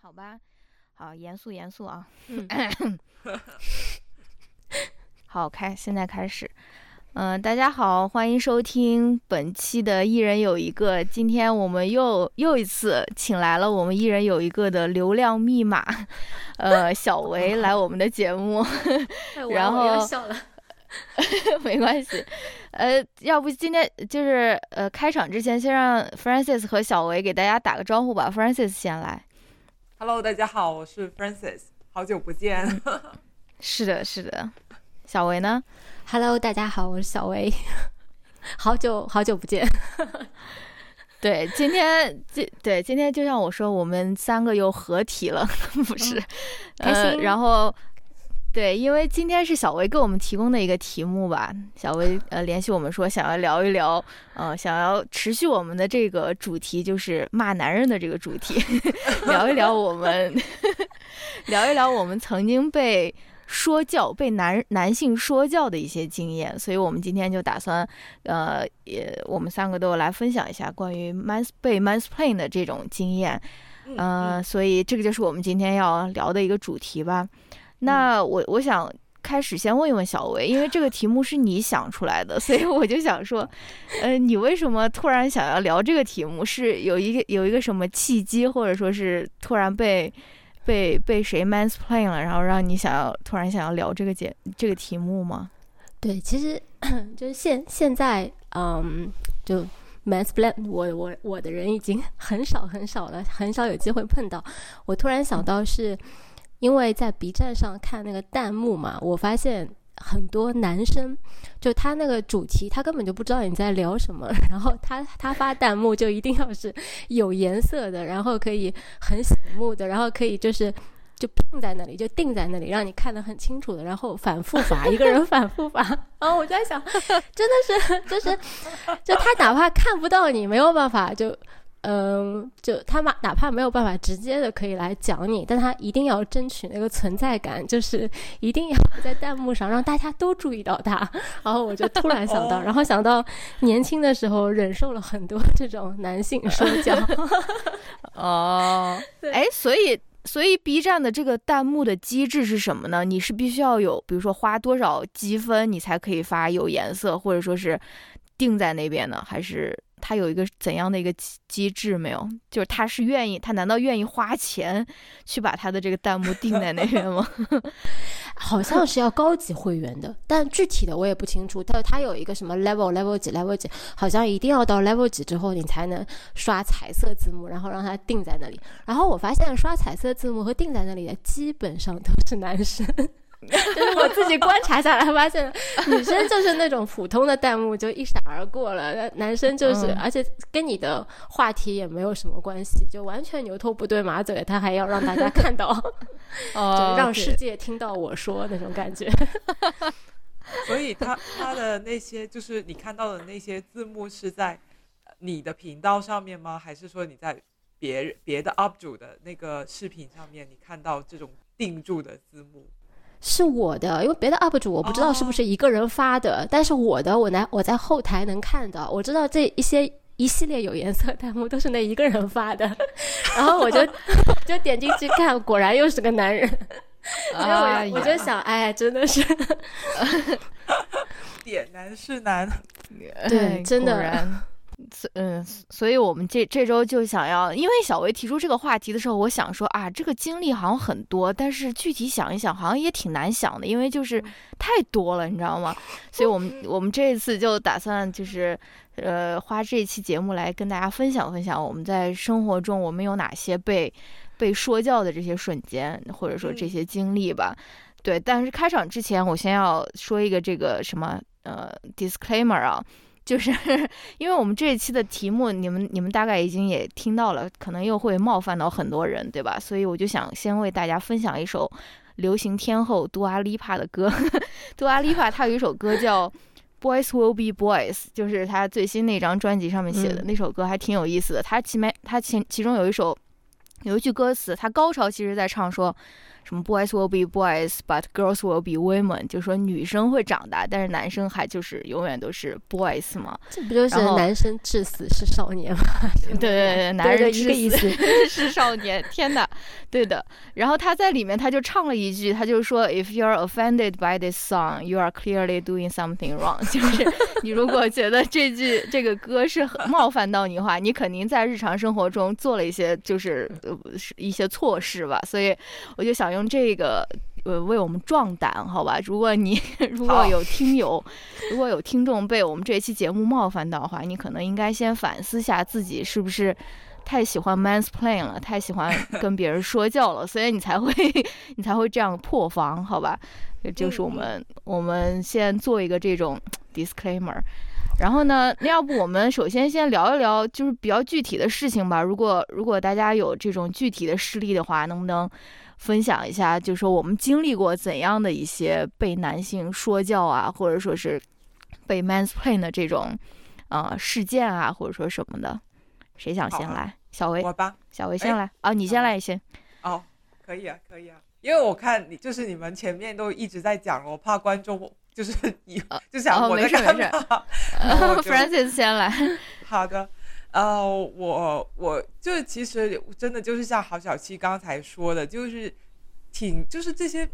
好吧，好，严肃严肃啊。嗯 好，开，现在开始。嗯、大家好，欢迎收听本期的《一人有一个》。今天我们又又一次请来了我们《一人有一个》的流量密码，呃，小维来我们的节目。然后笑了。没关系，呃，要不今天就是呃，开场之前先让 Francis 和小维给大家打个招呼吧。Francis 先来。Hello，大家好，我是 Francis，好久不见。是的，是的。小维呢？Hello，大家好，我是小维，好久好久不见。对，今天今对今天就像我说，我们三个又合体了，不是？开呃，心然后对，因为今天是小维给我们提供的一个题目吧，小维呃联系我们说想要聊一聊，呃，想要持续我们的这个主题，就是骂男人的这个主题，聊一聊我们 聊一聊我们曾经被。说教被男男性说教的一些经验，所以我们今天就打算，呃，也我们三个都来分享一下关于 mans 被 mansplain 的这种经验，嗯呃，所以这个就是我们今天要聊的一个主题吧。那我我想开始先问一问小薇，因为这个题目是你想出来的，所以我就想说，呃，你为什么突然想要聊这个题目？是有一个有一个什么契机，或者说是突然被被被谁 mansplaying 了，然后让你想要突然想要聊这个节这个题目吗？对，其实 就是现现在，嗯，就 mansplain 我我我的人已经很少很少了，很少有机会碰到。我突然想到是，因为在 B 站上看那个弹幕嘛，我发现。很多男生，就他那个主题，他根本就不知道你在聊什么，然后他他发弹幕就一定要是有颜色的，然后可以很醒目的，然后可以就是就定在那里，就定在那里，让你看得很清楚的，然后反复发，一个人反复发。然后我在想，真的是就是就他哪怕看不到你，没有办法就。嗯，就他嘛，哪怕没有办法直接的可以来讲你，但他一定要争取那个存在感，就是一定要在弹幕上让大家都注意到他。然后我就突然想到，哦然后想到年轻的时候忍受了很多这种男性 说教，哦，对哎，所以所以 B 站的这个弹幕的机制是什么呢？你是必须要有，比如说花多少积分，你才可以发有颜色，或者说是定在那边呢？还是他有一个怎样的一个机机制没有？就是他是愿意，他难道愿意花钱去把他的这个弹幕定在那边吗？好像是要高级会员的，但具体的我也不清楚。它它有一个什么 level level 几 level 几，好像一定要到 level 几之后，你才能刷彩色字幕，然后让他定在那里。然后我发现刷彩色字幕和定在那里的基本上都是男生。就是我自己观察下来，发现女生就是那种普通的弹幕就一闪而过了，男生就是，嗯而且跟你的话题也没有什么关系，就完全牛头不对马嘴，他还要让大家看到，哦就让世界听到我说那种感觉。所以他他的那些就是你看到的那些字幕是在呃你的频道上面吗？还是说你在别人别的 UP 主的那个视频上面你看到这种定住的字幕？是我的，因为别的 UP 主我不知道是不是一个人发的，但是我的我来我在后台能看到，我知道这一些一系列有颜色弹幕都是那一个人发的，然后我就 就点进去看，果然又是个男人，所以哎呀我我就想，哎，真的是 点男是男，对哎真的嗯，所以我们这这周就想要，因为小维提出这个话题的时候，我想说啊，这个经历好像很多，但是具体想一想，好像也挺难想的，因为就是太多了，你知道吗？所以我们 我们这一次就打算就是呃，花这一期节目来跟大家分享分享我们在生活中我们有哪些被被说教的这些瞬间，或者说这嗯些经历吧。对，但是开场之前，我先要说一个这个什么呃 disclaimer 啊，就是 因为我们这一期的题目，你们你们大概已经也听到了，可能又会冒犯到很多人，对吧？所以我就想先为大家分享一首流行天后杜阿丽帕的歌。杜阿丽帕她有一首歌叫《Boys Will Be Boys》，就是她最新那张专辑上面写的、嗯那首歌，还挺有意思的。她前面她其其中有一首有一句歌词，她高潮其实在唱说。什么 boys will be boys，but girls will be women，就说女生会长大，但是男生还就是永远都是 boys 嘛。这不就是男生至死是少年吗？对对对，男人对一个意思。是少年，天哪，对的。然后他在里面他就唱了一句，他就说，If you're offended by this song, you are clearly doing something wrong。就是你如果觉得这句这个歌是很冒犯到你的话，你肯定在日常生活中做了一些就是呃是一些错事吧。所以我就想用这个。呃，为我们壮胆，好吧？如果你 如果有听友，如果有听众被我们这期节目冒犯到的话，你可能应该先反思下自己是不是太喜欢 mansplain 了，太喜欢 跟别人说教了，所以你才会你才会这样破防，好吧？这就是我们我们先做一个这种 disclaimer。然后呢，那要不我们首先先聊一聊，就是比较具体的事情吧。如果如果大家有这种具体的事例的话，能不能分享一下？就是说我们经历过怎样的一些被男性说教啊，或者说是被 mansplain 的这种呃事件啊，或者说什么的？谁想先来？小维，我吧。小维先来啊，你先来也行。哦，可以啊，可以啊，因为我看你就是你们前面都一直在讲，我怕观众就是以就想哦我在干没事没事 Francis 先来。好的，呃，我我就是其实真的就是像郝小七刚才说的，就是挺就是这些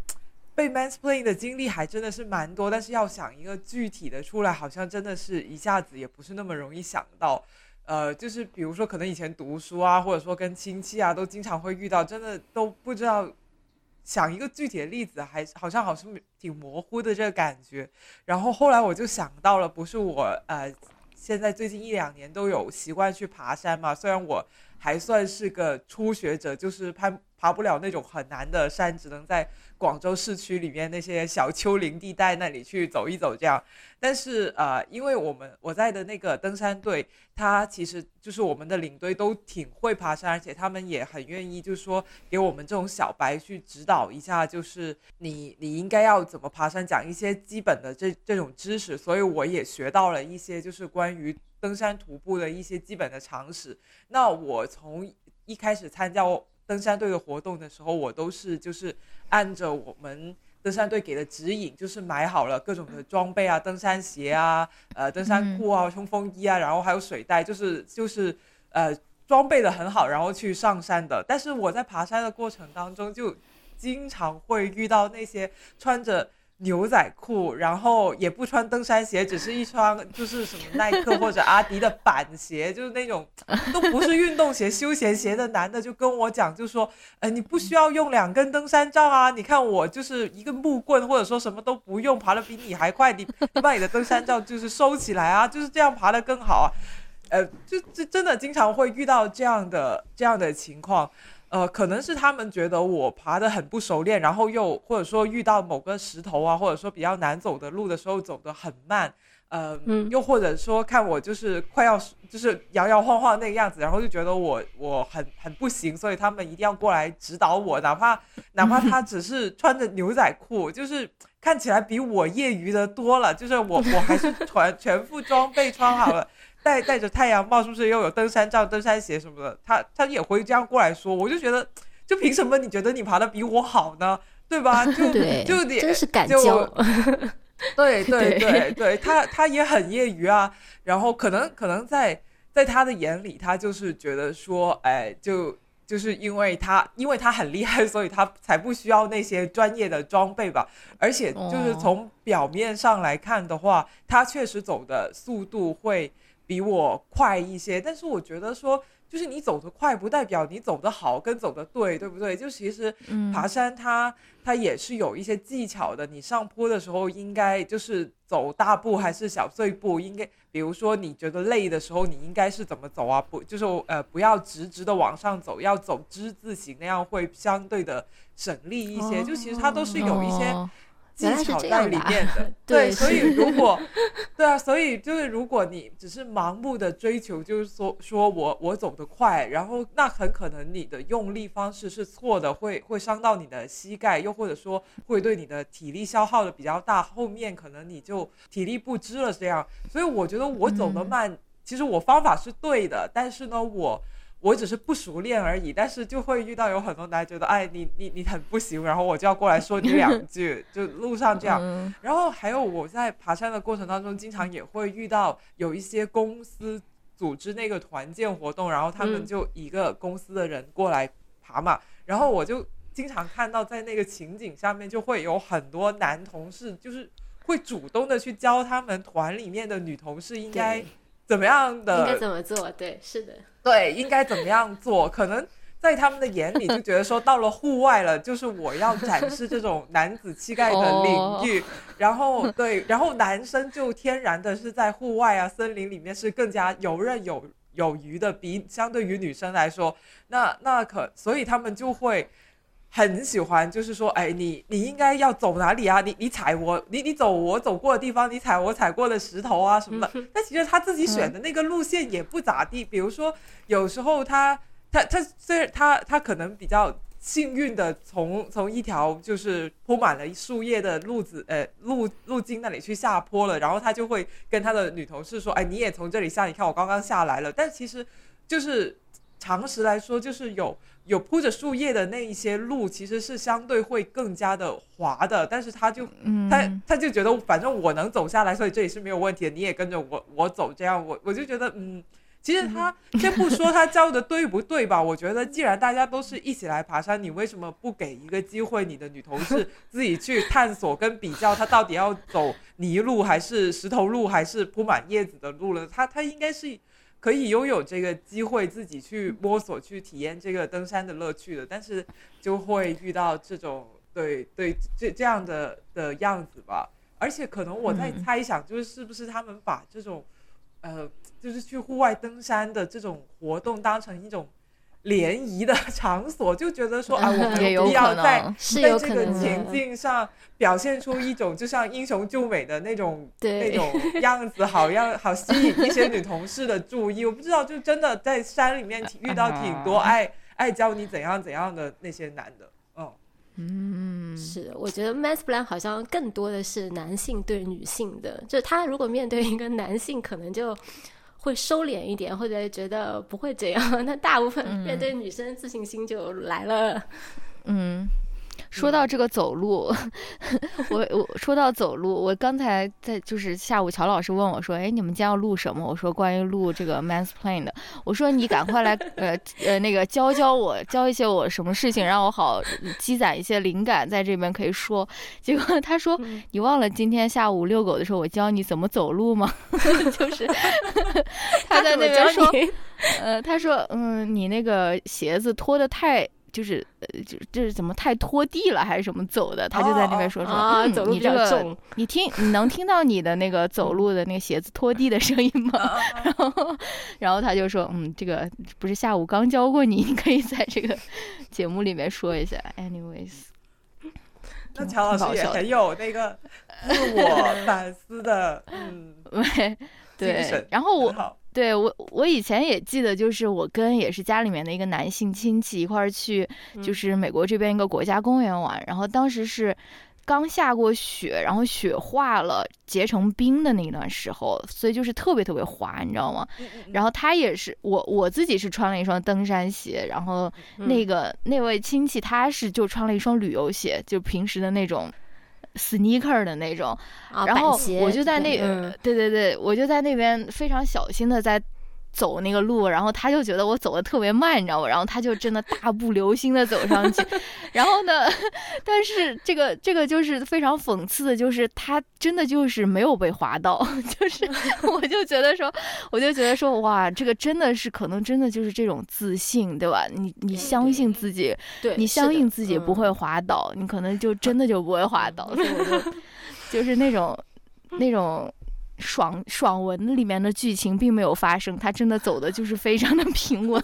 被 mansplain 的经历还真的是蛮多，但是要想一个具体的出来，好像真的是一下子也不是那么容易想到。呃，就是比如说，可能以前读书啊，或者说跟亲戚啊，都经常会遇到，真的都不知道想一个具体的例子，还好像好像挺模糊的这个感觉。然后后来我就想到了，不是我呃，现在最近一两年都有习惯去爬山嘛，虽然我还算是个初学者，就是攀爬不了那种很难的山，只能在广州市区里面那些小丘陵地带那里去走一走这样。但是呃，因为我们我在的那个登山队，他其实就是我们的领队都挺会爬山，而且他们也很愿意，就是说给我们这种小白去指导一下，就是你你应该要怎么爬山，讲一些基本的这这种知识。所以我也学到了一些就是关于登山徒步的一些基本的常识。那我从一开始参加登山队的活动的时候，我都是就是按着我们登山队给的指引，就是买好了各种的装备啊，登山鞋啊，呃，登山裤啊，冲锋衣啊，然后还有水袋，就是就是呃装备的很好，然后去上山的。但是我在爬山的过程当中，就经常会遇到那些穿着。牛仔裤，然后也不穿登山鞋，只是一双就是什么耐克或者阿迪的板鞋，就是那种 都不是运动鞋、休闲鞋的男的就跟我讲，就说，呃，你不需要用两根登山杖啊，你看我就是一个木棍，或者说什么都不用，爬的比你还快，你你把你的登山杖就是收起来啊，就是这样爬的更好啊，呃，就就真的经常会遇到这样的这样的情况。呃，可能是他们觉得我爬得很不熟练，然后又或者说遇到某个石头啊，或者说比较难走的路的时候走得很慢，呃，嗯又或者说看我就是快要就是摇摇晃晃那个样子，然后就觉得我我很很不行，所以他们一定要过来指导我，哪怕哪怕他只是穿着牛仔裤，就是看起来比我业余的多了，就是我我还是 全全副装备穿好了。戴戴着太阳帽，是不是又有登山杖、登山鞋什么的？他他也会这样过来说，我就觉得，就凭什么你觉得你爬的比我好呢？对吧？就对，就你真是敢就教。对对对对对，他他也很业余啊。然后可能可能在在他的眼里，他就是觉得说，哎，就就是因为他因为他很厉害，所以他才不需要那些专业的装备吧。而且就是哦从表面上来看的话，他确实走的速度会比我快一些。但是我觉得说，就是你走得快，不代表你走得好跟走得对，对不对？就其实嗯爬山它它也是有一些技巧的。你上坡的时候应该就是走大步还是小碎步？应该比如说你觉得累的时候，你应该是怎么走啊？不就是呃不要直直的往上走，要走之字形，那样会相对的省力一些。就其实它都是有一些。哦技巧在里面的，对所以如果，对啊，所以就是如果你只是盲目的追求，就是说说我我走得快，然后那很可能你的用力方式是错的，会会伤到你的膝盖，又或者说会对你的体力消耗的比较大，后面可能你就体力不支了这样。所以我觉得我走得嗯慢，其实我方法是对的，但是呢，我我只是不熟练而已，但是就会遇到有很多男的觉得，哎，你你你很不行，然后我就要过来说你两句，就路上这样。嗯然后还有我在爬山的过程当中，经常也会遇到有一些公司组织那个团建活动，然后他们嗯就一个公司的人过来爬嘛，然后我就经常看到在那个情景下面就会有很多男同事，就是会主动的去教他们团里面的女同事应该怎么样的应该怎么做？对，是的，对，应该怎么样做？可能在他们的眼里就觉得说，到了户外了，就是我要展示这种男子气概的领域。然后对，然后男生就天然的是在户外啊、森林里面是更加游刃有有余的，比相对于女生来说，那那可所以他们就会。很喜欢，就是说，哎，你你应该要走哪里啊？你你踩我，你你走我走过的地方，你踩我踩过的石头啊什么的。但其实他自己选的那个路线也不咋地，比如说有时候他他他虽然他他可能比较幸运的从从一条就是铺满了树叶的路子呃路路径那里去下坡了，然后他就会跟他的女同事说，哎，你也从这里下，你看我刚刚下来了。但其实就是常识来说，就是有有铺着树叶的那一些路，其实是相对会更加的滑的，但是他就嗯，他他就觉得反正我能走下来，所以这也是没有问题的，你也跟着我我走，这样我我就觉得嗯，其实他先不说他教的对不对吧，我觉得既然大家都是一起来爬山，你为什么不给一个机会你的女同事 自己去探索跟比较，她到底要走泥路还是石头路还是铺满叶子的路了？她她应该是。可以拥有这个机会，自己去摸索、去体验这个登山的乐趣的，但是就会遇到这种对对这这样的的样子吧。而且可能我在嗯猜想，就是是不是他们把这种，呃，就是去户外登山的这种活动当成一种联谊的场所，就觉得说 啊，我们有必要在在这个情。境上表现出一种就像英雄救美的那种 那，种样子，好让好吸引一些女同事的注意。我不知道，就真的在山里面遇到挺多 爱爱教你怎样怎样的那些男的，嗯。嗯，是，我觉得 mass plan 好像更多的是男性对女性的，就他如果面对一个男性，可能就会收敛一点，或者觉得不会这样。那大部分面对女生，自信心就来了。嗯，说到这个走路，我我说到走路，我刚才在就是下午乔老师问我说，哎，你们将要录什么？我说关于录这个 mansplain 的。我说你赶快来，呃呃，那个教教我，教一些我什么事情，让我好积攒一些灵感，在这边可以说。结果他说，嗯你忘了今天下午遛狗的时候，我教你怎么走路吗？就是他在那边说，呃，他说，嗯，你那个鞋子脱的太，就是，呃，就这是怎么太拖地了，还是什么走的？他就在那边说说，啊，嗯走路比你这个，较重。你听，你能听到你的那个走路的那个鞋子拖地的声音吗？然后，然后他就说，嗯，这个不是下午刚教过你，你可以在这个 节目里面说一下。Anyways，那乔老师也很有那个 自我反思的，嗯，对对，然后我对我，我以前也记得，就是我跟也是家里面的一个男性亲戚一块儿去，就嗯是美国这边一个国家公园玩。然后当时是刚下过雪，然后雪化了，结成冰的那段时候，所以就是特别特别滑，你知道吗？然后他也是，我我自己是穿了一双登山鞋，然后嗯那个那位亲戚他是就穿了一双旅游鞋，就平时的那种 sneaker 的那种。啊，然后我就在那，嗯对对对，我就在那边非常小心的在走那个路，然后他就觉得我走的特别慢，你知道吗？然后他就真的大步流星的走上去，然后呢，但是这个这个就是非常讽刺的，就是他真的就是没有被滑到，就是我就觉得说，我就觉得说，哇，这个真的是可能真的就是这种自信，对吧？你你相信自己，对，你相信自己不会嗯滑倒，你可能就真的就不会滑倒。所以我就就是那种那种爽爽文里面的剧情并没有发生，他真的走的就是非常的平稳。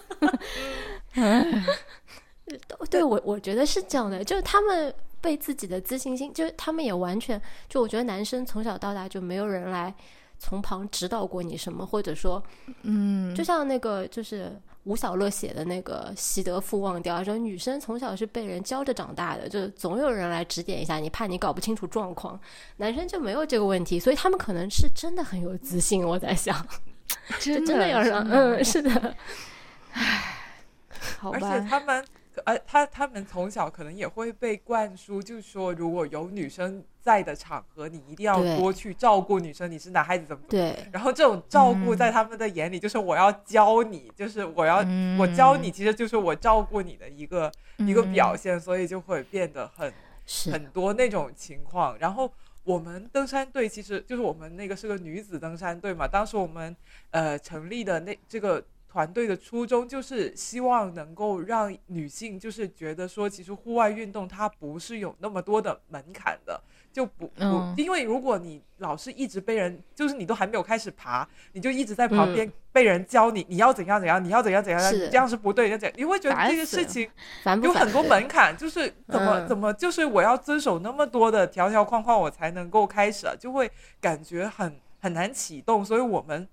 对我，我觉得是这样的，就是他们被自己的自信心，就是他们也完全，就我觉得男生从小到大就没有人来从旁指导过你什么，或者说，嗯，就像那个就是吴小乐写的那个《习得富忘掉》，说女生从小是被人教着长大的，就总有人来指点一下你，怕你搞不清楚状况。男生就没有这个问题，所以他们可能是真的很有自信。我在想，就真真的要让，嗯，是的，唉好吧且，他们，呃，他他们从小可能也会被灌输，就是说，如果有女生在的场合，你一定要多去照顾女生，你是男孩子怎么怎么。对，然后这种照顾嗯。在他们的眼里，就是我要教你，就是我要、嗯我教你，其实就是我照顾你的一个、一个表嗯现，所以就会变得很很多那种情况。然后我们登山队其实就是我们那个是个女子登山队嘛，当时我们呃成立的那这个团队的初衷就是希望能够让女性就是觉得说，其实户外运动它不是有那么多的门槛的。就不不，嗯因为如果你老是一直被人，就是你都还没有开始爬，你就一直在旁嗯边被人教你，你要怎样怎样，你要怎样怎样，你这样是不对的，这样你会觉得这个事情有很多门槛，就是怎么、嗯怎么，就是我要遵守那么多的条条框框，我才能够开始啊，就会感觉很很难启动。所以我们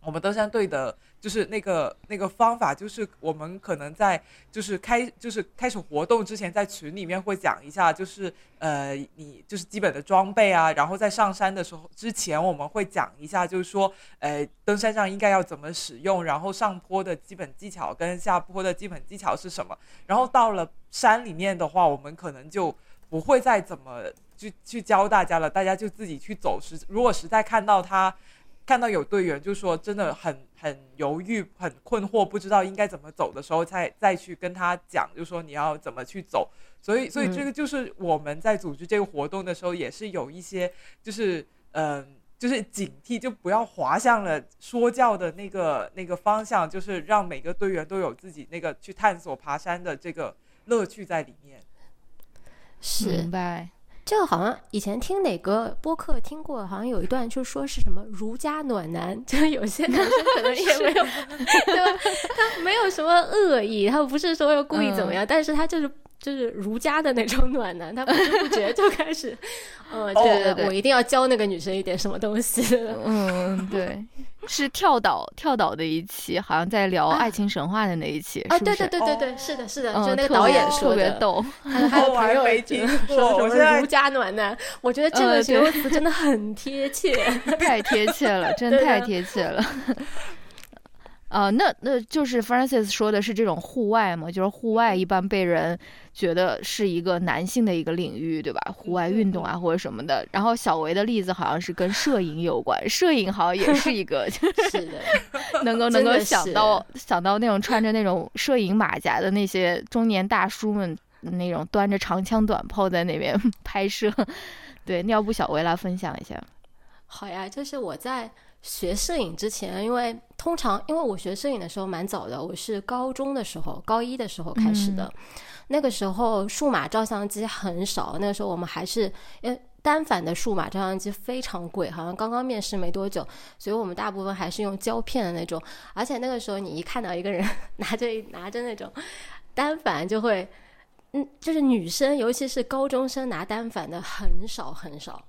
我们登山队的，就是那个那个方法，就是我们可能在就是开就是开始活动之前，在群里面会讲一下，就是呃你就是基本的装备啊，然后在上山的时候之前，我们会讲一下，就是说呃登山杖应该要怎么使用，然后上坡的基本技巧跟下坡的基本技巧是什么。然后到了山里面的话，我们可能就不会再怎么去去教大家了，大家就自己去走。实如果实在看到他看到有队员就说真的很很犹豫、很困惑，不知道应该怎么走的时候，再再去跟他讲，就说你要怎么去走。所以，所以嗯这个就是我们在组织这个活动的时候，也是有一些就是嗯。就是警惕，就不要滑向了说教的那个那个方向，就是让每个队员都有自己那个去探索爬山的这个乐趣在里面。是明白。这个好像以前听哪个播客听过，好像有一段就说是什么儒家暖男，就是有些男生可能也没有，对吧？他没有什么恶意，他不是说要故意怎么样，但是他就是就是儒家的那种暖男，他不知不觉就开始，呃，哦对对对我一定要教那个女生一点什么东西。嗯，对，是跳岛跳岛的一期，好像在聊啊爱情神话的那一期，啊，对是不是对对对对，是的，是的，嗯就那个特别导演说的。特别逗，还朋友没听过说什么儒家暖男，我觉得这呃个形容词真的很贴切。太贴切了，真的太贴切了。啊、那那就是 Francis 说的是这种户外嘛，就是户外一般被人觉得是一个男性的一个领域，对吧？户外运动啊或者什么的。然后小维的例子好像是跟摄影有关，摄影好像也是一个 是的，能够 能够想到想到那种穿着那种摄影马甲的那些中年大叔们，那种端着长枪短炮在那边拍摄。对，那要不小维来分享一下？好呀，就是我在学摄影之前，因为通常因为我学摄影的时候蛮早的，我是高中的时候，高一的时候开始的。那个时候数码照相机很少，那个时候我们还是呃单反的数码照相机非常贵，好像刚刚面世没多久，所以我们大部分还是用胶片的那种。而且那个时候你一看到一个人 拿着拿着那种单反，就会嗯，就是女生，尤其是高中生拿单反的很少很少。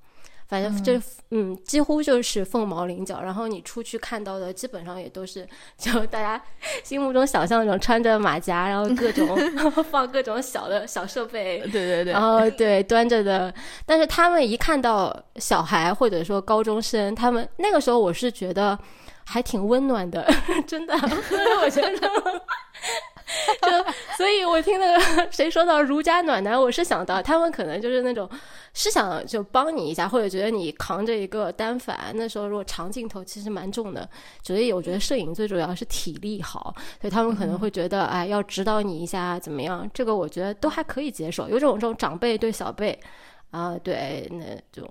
反正这嗯几乎就是凤毛麟角。然后你出去看到的，基本上也都是就大家心目中想象那种穿着马甲，然后各种 放各种小的小设备，对对对然后对端着的。但是他们一看到小孩或者说高中生，他们那个时候我是觉得还挺温暖的，真的，我觉得。就所以，我听那个谁说到儒家暖男，我是想到他们可能就是那种是想就帮你一下，或者觉得你扛着一个单反，那时候如果长镜头其实蛮重的，所以我觉得摄影最主要是体力好，所以他们可能会觉得哎要指导你一下怎么样，这个我觉得都还可以接受，有种这种长辈对小辈啊，对那种。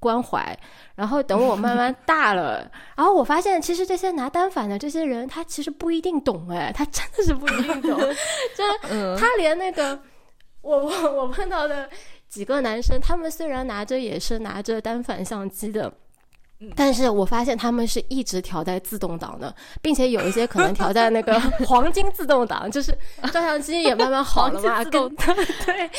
关怀，然后等我慢慢大了，然后我发现其实这些拿单反的这些人，他其实不一定懂哎，他真的是不一定懂，就是嗯，他连那个我我我碰到的几个男生，他们虽然拿着也是拿着单反相机的嗯。但是我发现他们是一直调在自动挡的，并且有一些可能调在那个 黄金自动挡，就是照相机也慢慢好了嘛，对，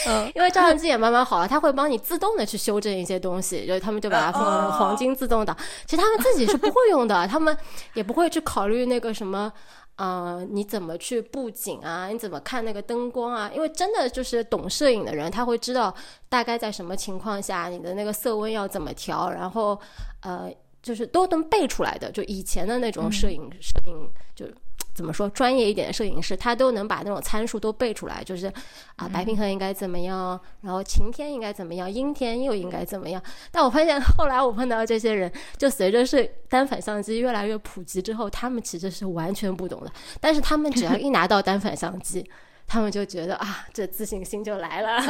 嗯因为照相机也慢慢好了，它会帮你自动的去修正一些东西，就是他们就把它放到那个黄金自动挡。其实他们自己是不会用的，他们也不会去考虑那个什么。呃，你怎么去布景啊？你怎么看那个灯光啊？因为真的就是懂摄影的人，他会知道大概在什么情况下你的那个色温要怎么调，然后呃，就是都能背出来的。就以前的那种摄影，摄影就怎么说专业一点的摄影师，他都能把那种参数都背出来，就是啊白平衡应该怎么样，然后晴天应该怎么样，阴天又应该怎么样。但我发现后来我碰到这些人，就随着是单反相机越来越普及之后，他们其实是完全不懂的。但是他们只要一拿到单反相机，他们就觉得啊，这自信心就来了。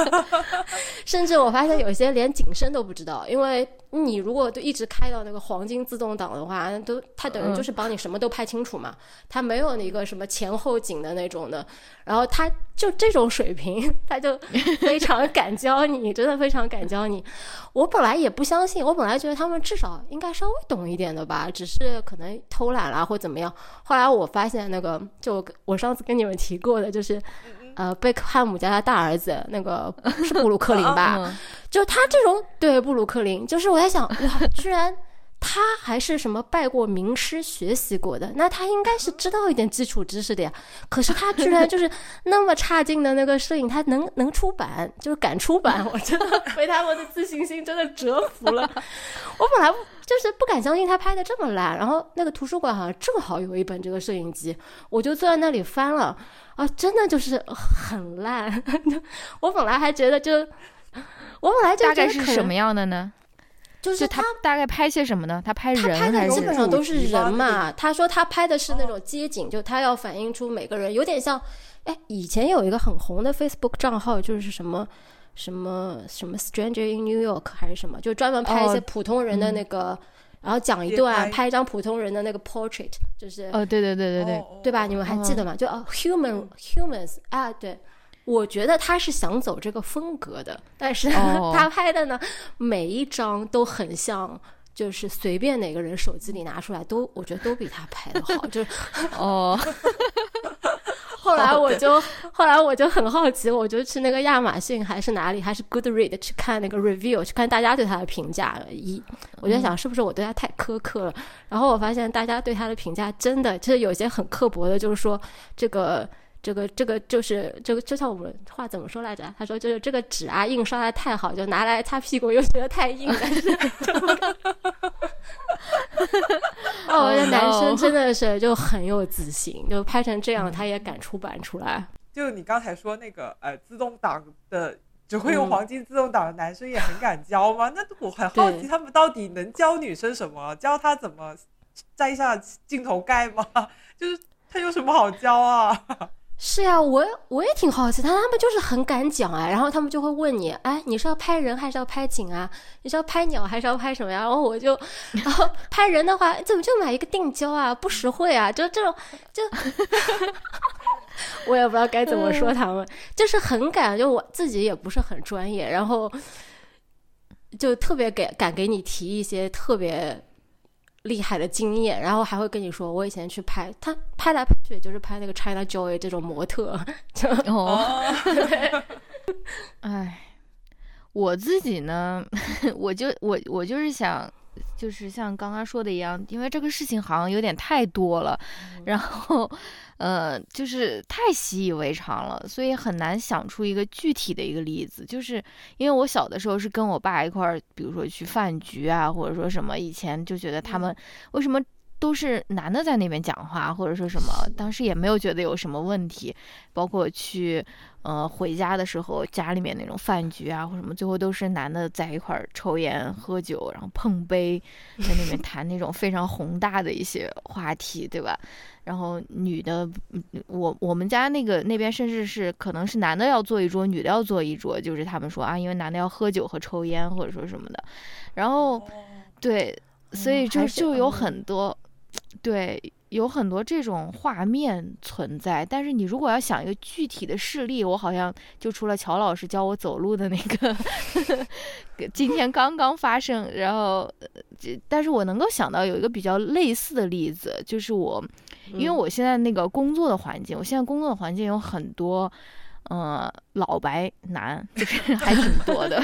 甚至我发现有些连景深都不知道，因为你如果就一直开到那个黄金自动挡的话，都它等于就是帮你什么都拍清楚嘛，它没有那个什么前后景的那种的。然后他就这种水平，他就非常敢教你，真的非常敢教你。我本来也不相信，我本来觉得他们至少应该稍微懂一点的吧，只是可能偷懒啦或怎么样。后来我发现那个，就我上次跟你们提过的，就是呃贝克汉姆家的大儿子，那个 是布鲁克林吧？就他这种对布鲁克林，就是我在想，哇，居然。他还是什么拜过名师学习过的，那他应该是知道一点基础知识的呀。可是他居然就是那么差劲的那个摄影，他能能出版，就是敢出版，我真的被他们的自信心真的折服了。我本来就是不敢相信他拍的这么烂，然后那个图书馆好像正好有一本这个摄影机，我就坐在那里翻了，啊，真的就是很烂。我本来还觉得就，我本来就大概是什么样的呢？就是他大概拍些什么呢？他拍人还是？基本上都是人嘛。他说他拍的是那种街景，就他要反映出每个人，有点像，哎，以前有一个很红的 Facebook 账号，就是什么什么什么 Stranger in New York 还是什么，就专门拍一些普通人的那个，然后讲一段，拍一张普通人的那个 portrait，就是哦，对对对对对，对吧？你们还记得吗？就哦，human humans 啊，对。我觉得他是想走这个风格的，但是 他拍的呢，每一张都很像，就是随便哪个人手机里拿出来都，我觉得都比他拍的好。就是 哦，后来我就后来我就很好奇，我就去那个亚马逊还是哪里，还是 Goodread 去看那个 review，去看大家对他的评价。一，我就想是不是我对他太苛刻了？然后我发现大家对他的评价真的就是有些很刻薄的，就是说这个。这个这个就是这个就像我们话怎么说来着？他说就是这个纸啊印刷的太好，就拿来擦屁股又觉得太硬。哦，这男生 真的是就很有自信，就拍成这样他也敢出版出来。就你刚才说那个呃自动挡的只会用黄金自动挡的男生也很敢教吗？那我很好奇他们到底能教女生什么？教她怎么摘下镜头盖吗？就是他有什么好教啊？是呀，我我也挺好奇，他他们就是很敢讲哎，然后他们就会问你，哎，你是要拍人还是要拍景啊？你是要拍鸟还是要拍什么呀？然后我就，然后拍人的话，怎么就买一个定焦啊？不实惠啊！就这种，就 我也不知道该怎么说他们，就是很敢，就我自己也不是很专业，然后就特别给敢给你提一些特别。厉害的经验，然后还会跟你说，我以前去拍他拍来拍去，就是拍那个 China Joy 这种模特。哦，哎，我自己呢，我就我我就是想，就是像刚刚说的一样，因为这个事情好像有点太多了，然后。呃，就是太习以为常了，所以很难想出一个具体的一个例子。就是因为我小的时候是跟我爸一块儿，比如说去饭局啊，或者说什么，以前就觉得他们为什么都是男的在那边讲话，或者说什么，当时也没有觉得有什么问题，包括去。呃，回家的时候，家里面那种饭局啊，或什么，最后都是男的在一块儿抽烟喝酒，然后碰杯，在那边谈那种非常宏大的一些话题，对吧？然后女的，我我们家那个那边甚至是可能是男的要坐一桌，女的要坐一桌，就是他们说啊，因为男的要喝酒和抽烟或者说什么的，然后对，所以就就有很多，对。有很多这种画面存在，但是你如果要想一个具体的事例，我好像就除了乔老师教我走路的那个，今天刚刚发生，然后，但是我能够想到有一个比较类似的例子，就是我，因为我现在那个工作的环境，我现在工作的环境有很多。嗯，老白男就是 还挺多的。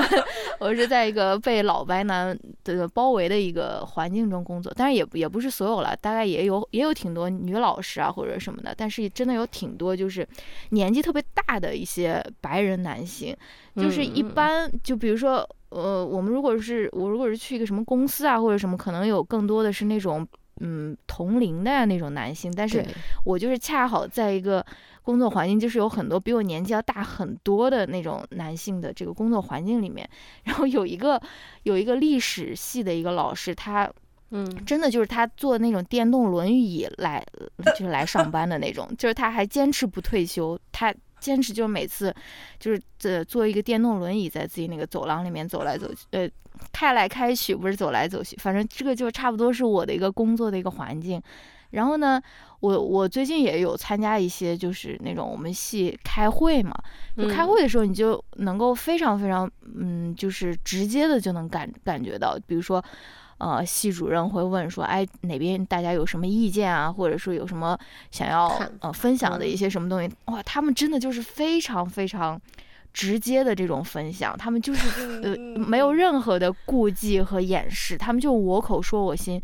我是在一个被老白男的包围的一个环境中工作，但是也也不是所有了，大概也有也有挺多女老师啊或者什么的，但是真的有挺多就是年纪特别大的一些白人男性，就是一般就比如说呃，我们如果是我如果是去一个什么公司啊或者什么，可能有更多的是那种嗯同龄的呀那种男性，但是我就是恰好在一个工作环境，就是有很多比我年纪要大很多的那种男性的这个工作环境里面，然后有一个有一个历史系的一个老师，他嗯。真的就是他坐那种电动轮椅来，就是来上班的那种，就是他还坚持不退休，他坚持就是每次就是这坐一个电动轮椅在自己那个走廊里面走来走去，呃，开来开去，不是走来走去，反正这个就差不多是我的一个工作的一个环境。然后呢，我我最近也有参加一些就是那种我们系开会嘛，就开嗯会的时候，你就能够非常非常，嗯，就是直接的就能感感觉到，比如说，呃，系主任会问说，哎，哪边大家有什么意见啊，或者说有什么想要呃分享的一嗯些什么东西，哇，他们真的就是非常非常直接的这种分享，他们就 是呃嗯没有任何的顾忌和掩饰，他们就我口说我心。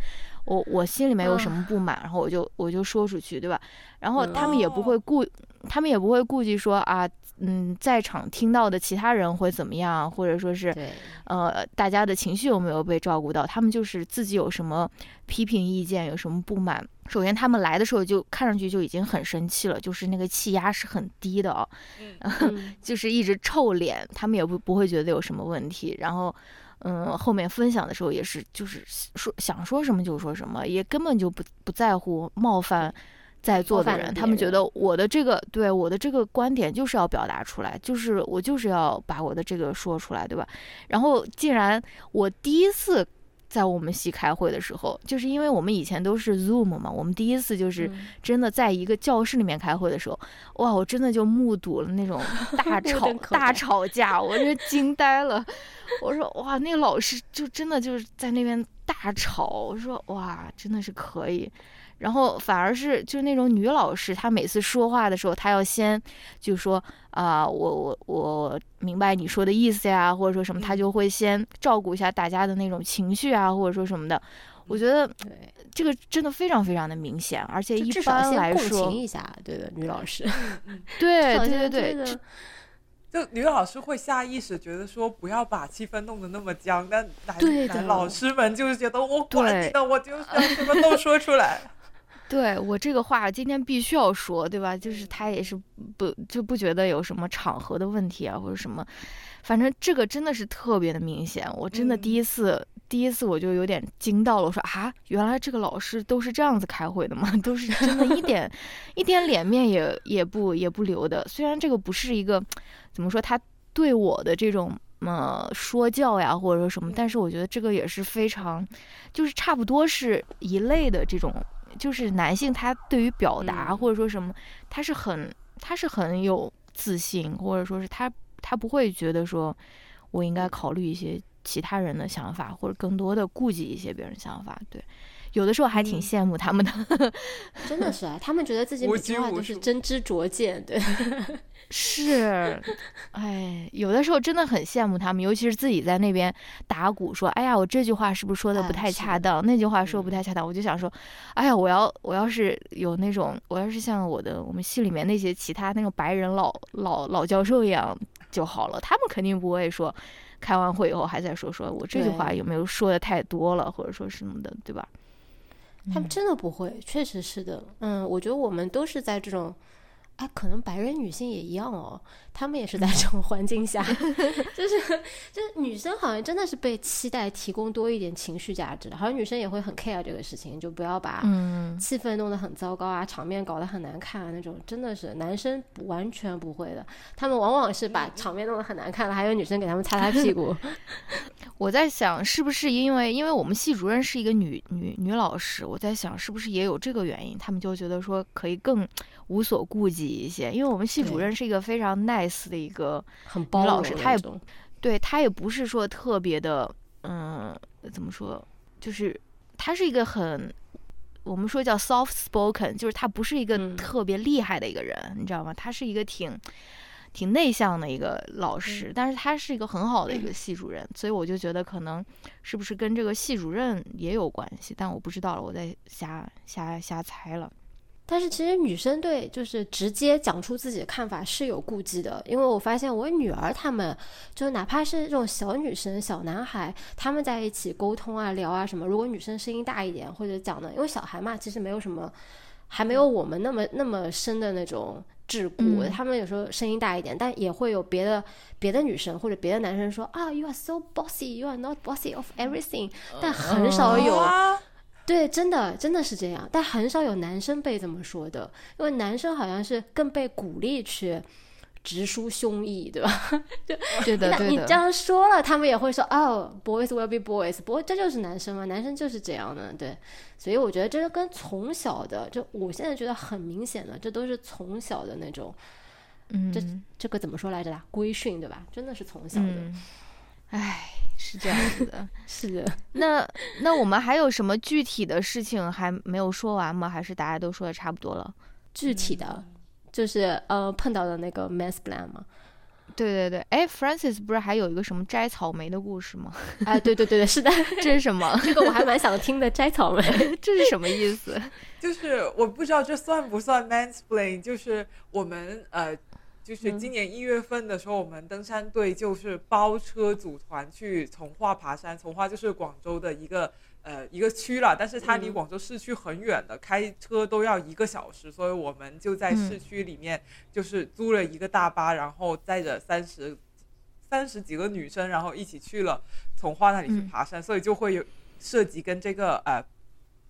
我我心里面有什么不满，然后我就我就说出去，对吧？然后他们也不会顾，他们也不会顾忌说啊，嗯，在场听到的其他人会怎么样，或者说是呃，大家的情绪有没有被照顾到？他们就是自己有什么批评意见，有什么不满。首先，他们来的时候就看上去就已经很生气了，就是那个气压是很低的啊，嗯 就是一直臭脸，他们也不不会觉得有什么问题。然后，嗯，后面分享的时候也是，就是说想说什么就说什么，也根本就不不在乎冒犯在座的人。他们觉得我的这个对我的这个观点就是要表达出来，就是我就是要把我的这个说出来，对吧？然后，竟然我第一次。在我们系开会的时候，就是因为我们以前都是 Zoom 嘛，我们第一次就是嗯真的在一个教室里面开会的时候，哇，我真的就目睹了那种 大吵大吵架，我这惊呆了。我说哇，那个老师就真的就是在那边大吵，我说哇，真的是可以。然后反而是就是那种女老师，她每次说话的时候，她要先就说啊、我我我明白你说的意思呀，或者说什么，她嗯就会先照顾一下大家的那种情绪啊，或者说什么的。我觉得对，这个真的非常非常的明显，而且一就至少般先共来说情，一下，对的，女老师，对对对对，就女老师会下意识觉得说不要把气氛弄得那么僵，但男对的男老师们就是觉得我管你对的，我就是要什么都说出来。对我这个话今天必须要说，对吧？就是他也是不就不觉得有什么场合的问题啊，或者什么，反正这个真的是特别的明显。我真的第一次、第一次我就有点惊到了，我说啊，原来这个老师都是这样子开会的吗？都是真的一点 一点脸面也也不也不留的。虽然这个不是一个怎么说，他对我的这种。嗯，说教呀，或者说什么，但是我觉得这个也是非常，就是差不多是一类的这种就是男性他对于表达嗯或者说什么，他是很他是很有自信，或者说是他他不会觉得说我应该考虑一些其他人的想法，或者更多的顾及一些别人想法。对，有的时候还挺嗯羡慕他们的。真的是啊，他们觉得自己每句话都是真知灼见，对，是，哎，有的时候真的很羡慕他们，尤其是自己在那边打鼓说：“哎呀，我这句话是不是说的不太恰当？那句话说不嗯太恰当。我就想说，哎呀，我要我要是有那种，我要是像我的我们系里面那些其他那种白人老老老教授一样就好了，他们肯定不会说。开完会以后还在说说我这句话有没有说的太多了，或者说什么的，对吧？他们真的不会，确实是的。嗯，我觉得我们都是在这种，啊，可能白人女性也一样哦，她们也是在这种环境下，就是就是女生好像真的是被期待提供多一点情绪价值，好像女生也会很 care 这个事情，就不要把嗯，气氛弄得很糟糕啊，场面搞得很难看啊，那种真的是男生完全不会的，他们往往是把场面弄得很难看了，还有女生给他们擦擦屁股。我在想，是不是因为因为我们系主任是一个女女女老师，我在想是不是也有这个原因，他们就觉得说可以更无所顾忌一些，因为我们系主任是一个非常 nice 的一个，很包容老师她也对他也不是说特别的，嗯，怎么说，就是他是一个很。我们说叫 soft spoken，就是他不是一个嗯特别厉害的一个人，你知道吗？他是一个挺挺内向的一个老师，但是他是一个很好的一个系主任，所以我就觉得可能是不是跟这个系主任也有关系，但我不知道了，我在瞎瞎瞎猜了。但是其实女生对就是直接讲出自己的看法是有顾忌的，因为我发现我女儿她们，就哪怕是这种小女生、小男孩，他们在一起沟通啊、聊啊什么，如果女生声音大一点或者讲的，因为小孩嘛，其实没有什么，还没有我们那么那么深的那种桎梏，嗯。他们有时候声音大一点，但也会有别的别的女生或者别的男生说啊，you are so bossy，you are not bossy of everything，但很少有。啊对，真的真的是这样，但很少有男生被这么说的，因为男生好像是更被鼓励去直抒胸臆，对吧？对的，那对的。你这样说了，他们也会说哦，boys will be boys，不过这就是男生嘛，男生就是这样的，对。所以我觉得这个跟从小的，就我现在觉得很明显的，这都是从小的那种，这嗯这个怎么说来着啦？规训，对吧？真的是从小的，嗯，唉，是这样子的。是的。那那我们还有什么具体的事情还没有说完吗？还是大家都说的差不多了？具体的，就是呃碰到的那个 man's plan 吗，对对对，哎，Francis 不是还有一个什么摘草莓的故事吗？哎，对对对对，是的，这是什么？这个我还蛮想听的，摘草莓。这是什么意思？就是我不知道这算不算 mansplain，就是我们呃，就是嗯。今年一月份的时候，我们登山队就是包车组团去从化爬山，从化就是广州的一个呃一个区了，但是它离嗯。广州市区很远的，开车都要一个小时，所以我们就在市嗯。区里面就是租了一个大巴，然后载着三十三十几个女生，然后一起去了从化那里去嗯。爬山，所以就会有涉及跟这个呃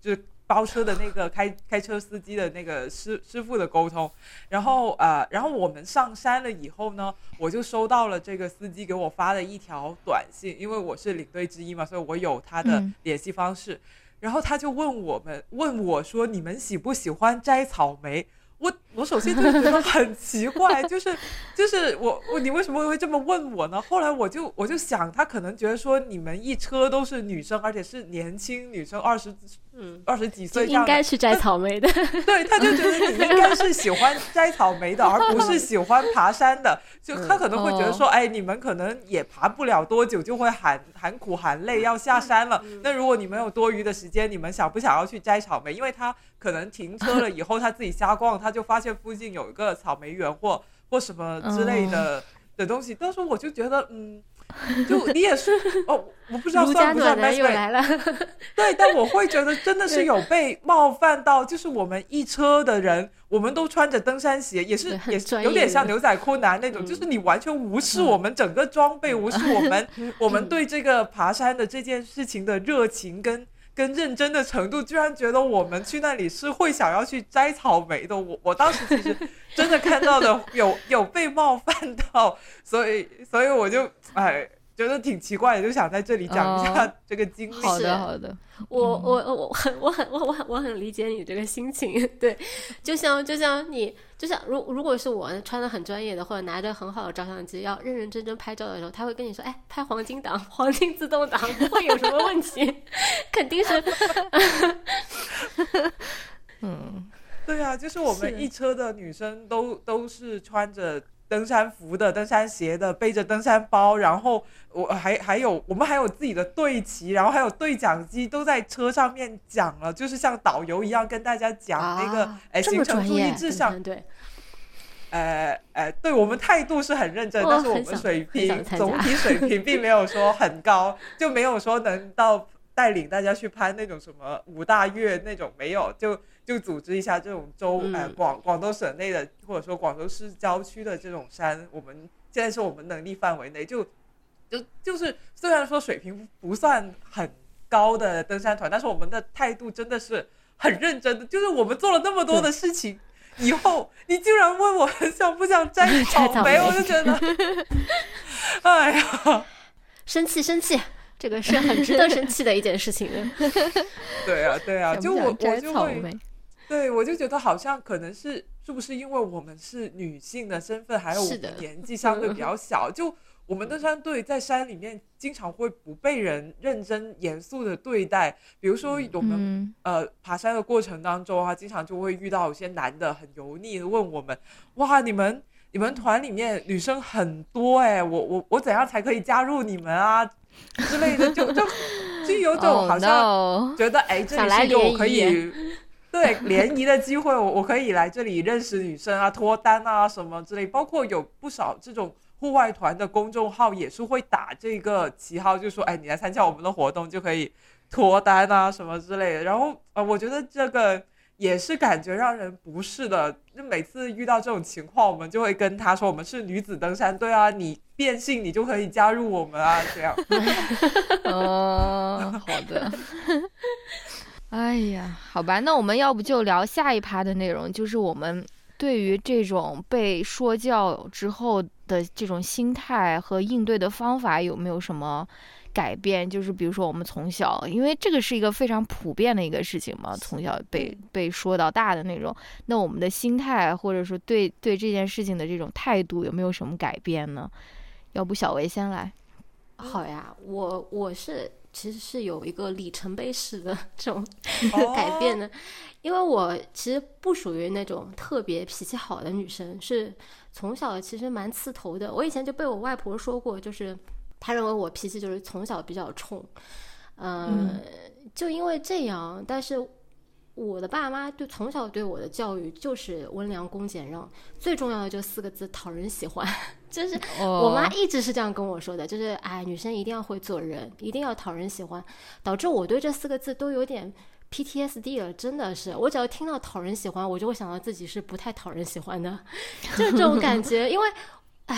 就是包车的那个开开车司机的那个师师傅的沟通，然后呃，然后我们上山了以后呢，我就收到了这个司机给我发的一条短信，因为我是领队之一嘛，所以我有他的嗯。联系方式，然后他就问我们问我说你们喜不喜欢摘草莓？我我首先就觉得很奇怪，就是就是我我你为什么会这么问我呢？后来我就我就想，他可能觉得说你们一车都是女生，而且是年轻女生，二十嗯，二十几岁应该是摘草莓的。对，他就觉得你应该是喜欢摘草莓的，而不是喜欢爬山的。就他可能会觉得说，哎，你们可能也爬不了多久，就会喊喊苦喊累要下山了。那如果你们有多余的时间，你们想不想要去摘草莓？因为他可能停车了以后，他自己瞎逛，他就发现附近有一个草莓园或或什么之类的、的东西。当时我就觉得，嗯。就你也是哦，我不知道算不算暖男 mansplain 又来了。对，但我会觉得真的 是有被冒犯到，就是我们一车的人，我们都穿着登山鞋，也是也是有点像牛仔裤男 那种，嗯就是你完全无视我们整个装备，无视我们 我们对这个爬山的这件事情的热情跟。跟认真的程度，居然觉得我们去那里是会想要去摘草莓的。我我当时其实真的看到的有有被冒犯到，所以所以我就哎觉得挺奇怪的，就想在这里讲一下哦。这个经历。好的好的，我我我很我很我我很我很理解你这个心情，对，就像就像你就像如如果是我穿的很专业的或者拿着很好的照相机要认认真真拍照的时候，他会跟你说，哎，拍黄金档、黄金自动挡不会有什么问题，肯定是 嗯，对啊，就是我们一车的女生都都是穿着登山服的、登山鞋的，背着登山包，然后我还还有我们还有自己的队旗，然后还有对讲机都在车上面讲了，就是像导游一样跟大家讲那个、啊呃这么行程注意，事项。对，呃呃，对我们态度是很认真，但是我们水平总体水平并没有说很高，就没有说能到带领大家去攀那种什么五大岳那种没有，就就组织一下这种州呃嗯广广东省内的或者说广州市郊区的这种山，我们现在是我们能力范围内，就就就是虽然说水平不算很高的登山团，但是我们的态度真的是很认真的，就是我们做了那么多的事情。以后你竟然问我想不想摘 草莓，我就觉得，哎呀，生气生气，这个是很 值得生气的一件事情。对啊，对啊，就我我就会，草莓？对我就觉得好像可能是是不是因为我们是女性的身份，还有我们年纪相对比较小，就我们登山队在山里面经常会不被人认真严肃的对待，比如说我们嗯呃，爬山的过程当中啊，经常就会遇到有些男的很油腻的问我们：“哇，你们你们团里面女生很多哎、我我我怎样才可以加入你们啊？”之类的，就就就有种哦 好像觉得哎，这里是一个我可以谊，对联谊的机会，我我可以来这里认识女生啊，脱单啊什么之类，包括有不少这种户外团的公众号也是会打这个旗号，就说哎，你来参加我们的活动就可以脱单啊什么之类的。然后呃，我觉得这个也是感觉让人不适的。就每次遇到这种情况，我们就会跟他说，我们是女子登山队啊，你变性你就可以加入我们啊，这样。哦，好的。哎呀，好吧，那我们要不就聊下一趴的内容，就是我们对于这种被说教之后的这种心态和应对的方法有没有什么改变？就是比如说我们从小，因为这个是一个非常普遍的一个事情嘛，从小被被说到大的那种，那我们的心态或者说对对这件事情的这种态度有没有什么改变呢？要不小维先来？好呀，我我是。其实是有一个里程碑式的这种 改变的，因为我其实不属于那种特别脾气好的女生，是从小其实蛮刺头的。我以前就被我外婆说过，就是她认为我脾气就是从小比较冲，嗯，就因为这样，但是。我的爸妈对从小对我的教育就是温良恭俭让，最重要的就四个字讨人喜欢，就是我妈一直是这样跟我说的，就是哎，女生一定要会做人，一定要讨人喜欢，导致我对这四个字都有点 PTSD 了，真的是，我只要听到讨人喜欢，我就会想到自己是不太讨人喜欢的，就 这种感觉，因为，哎，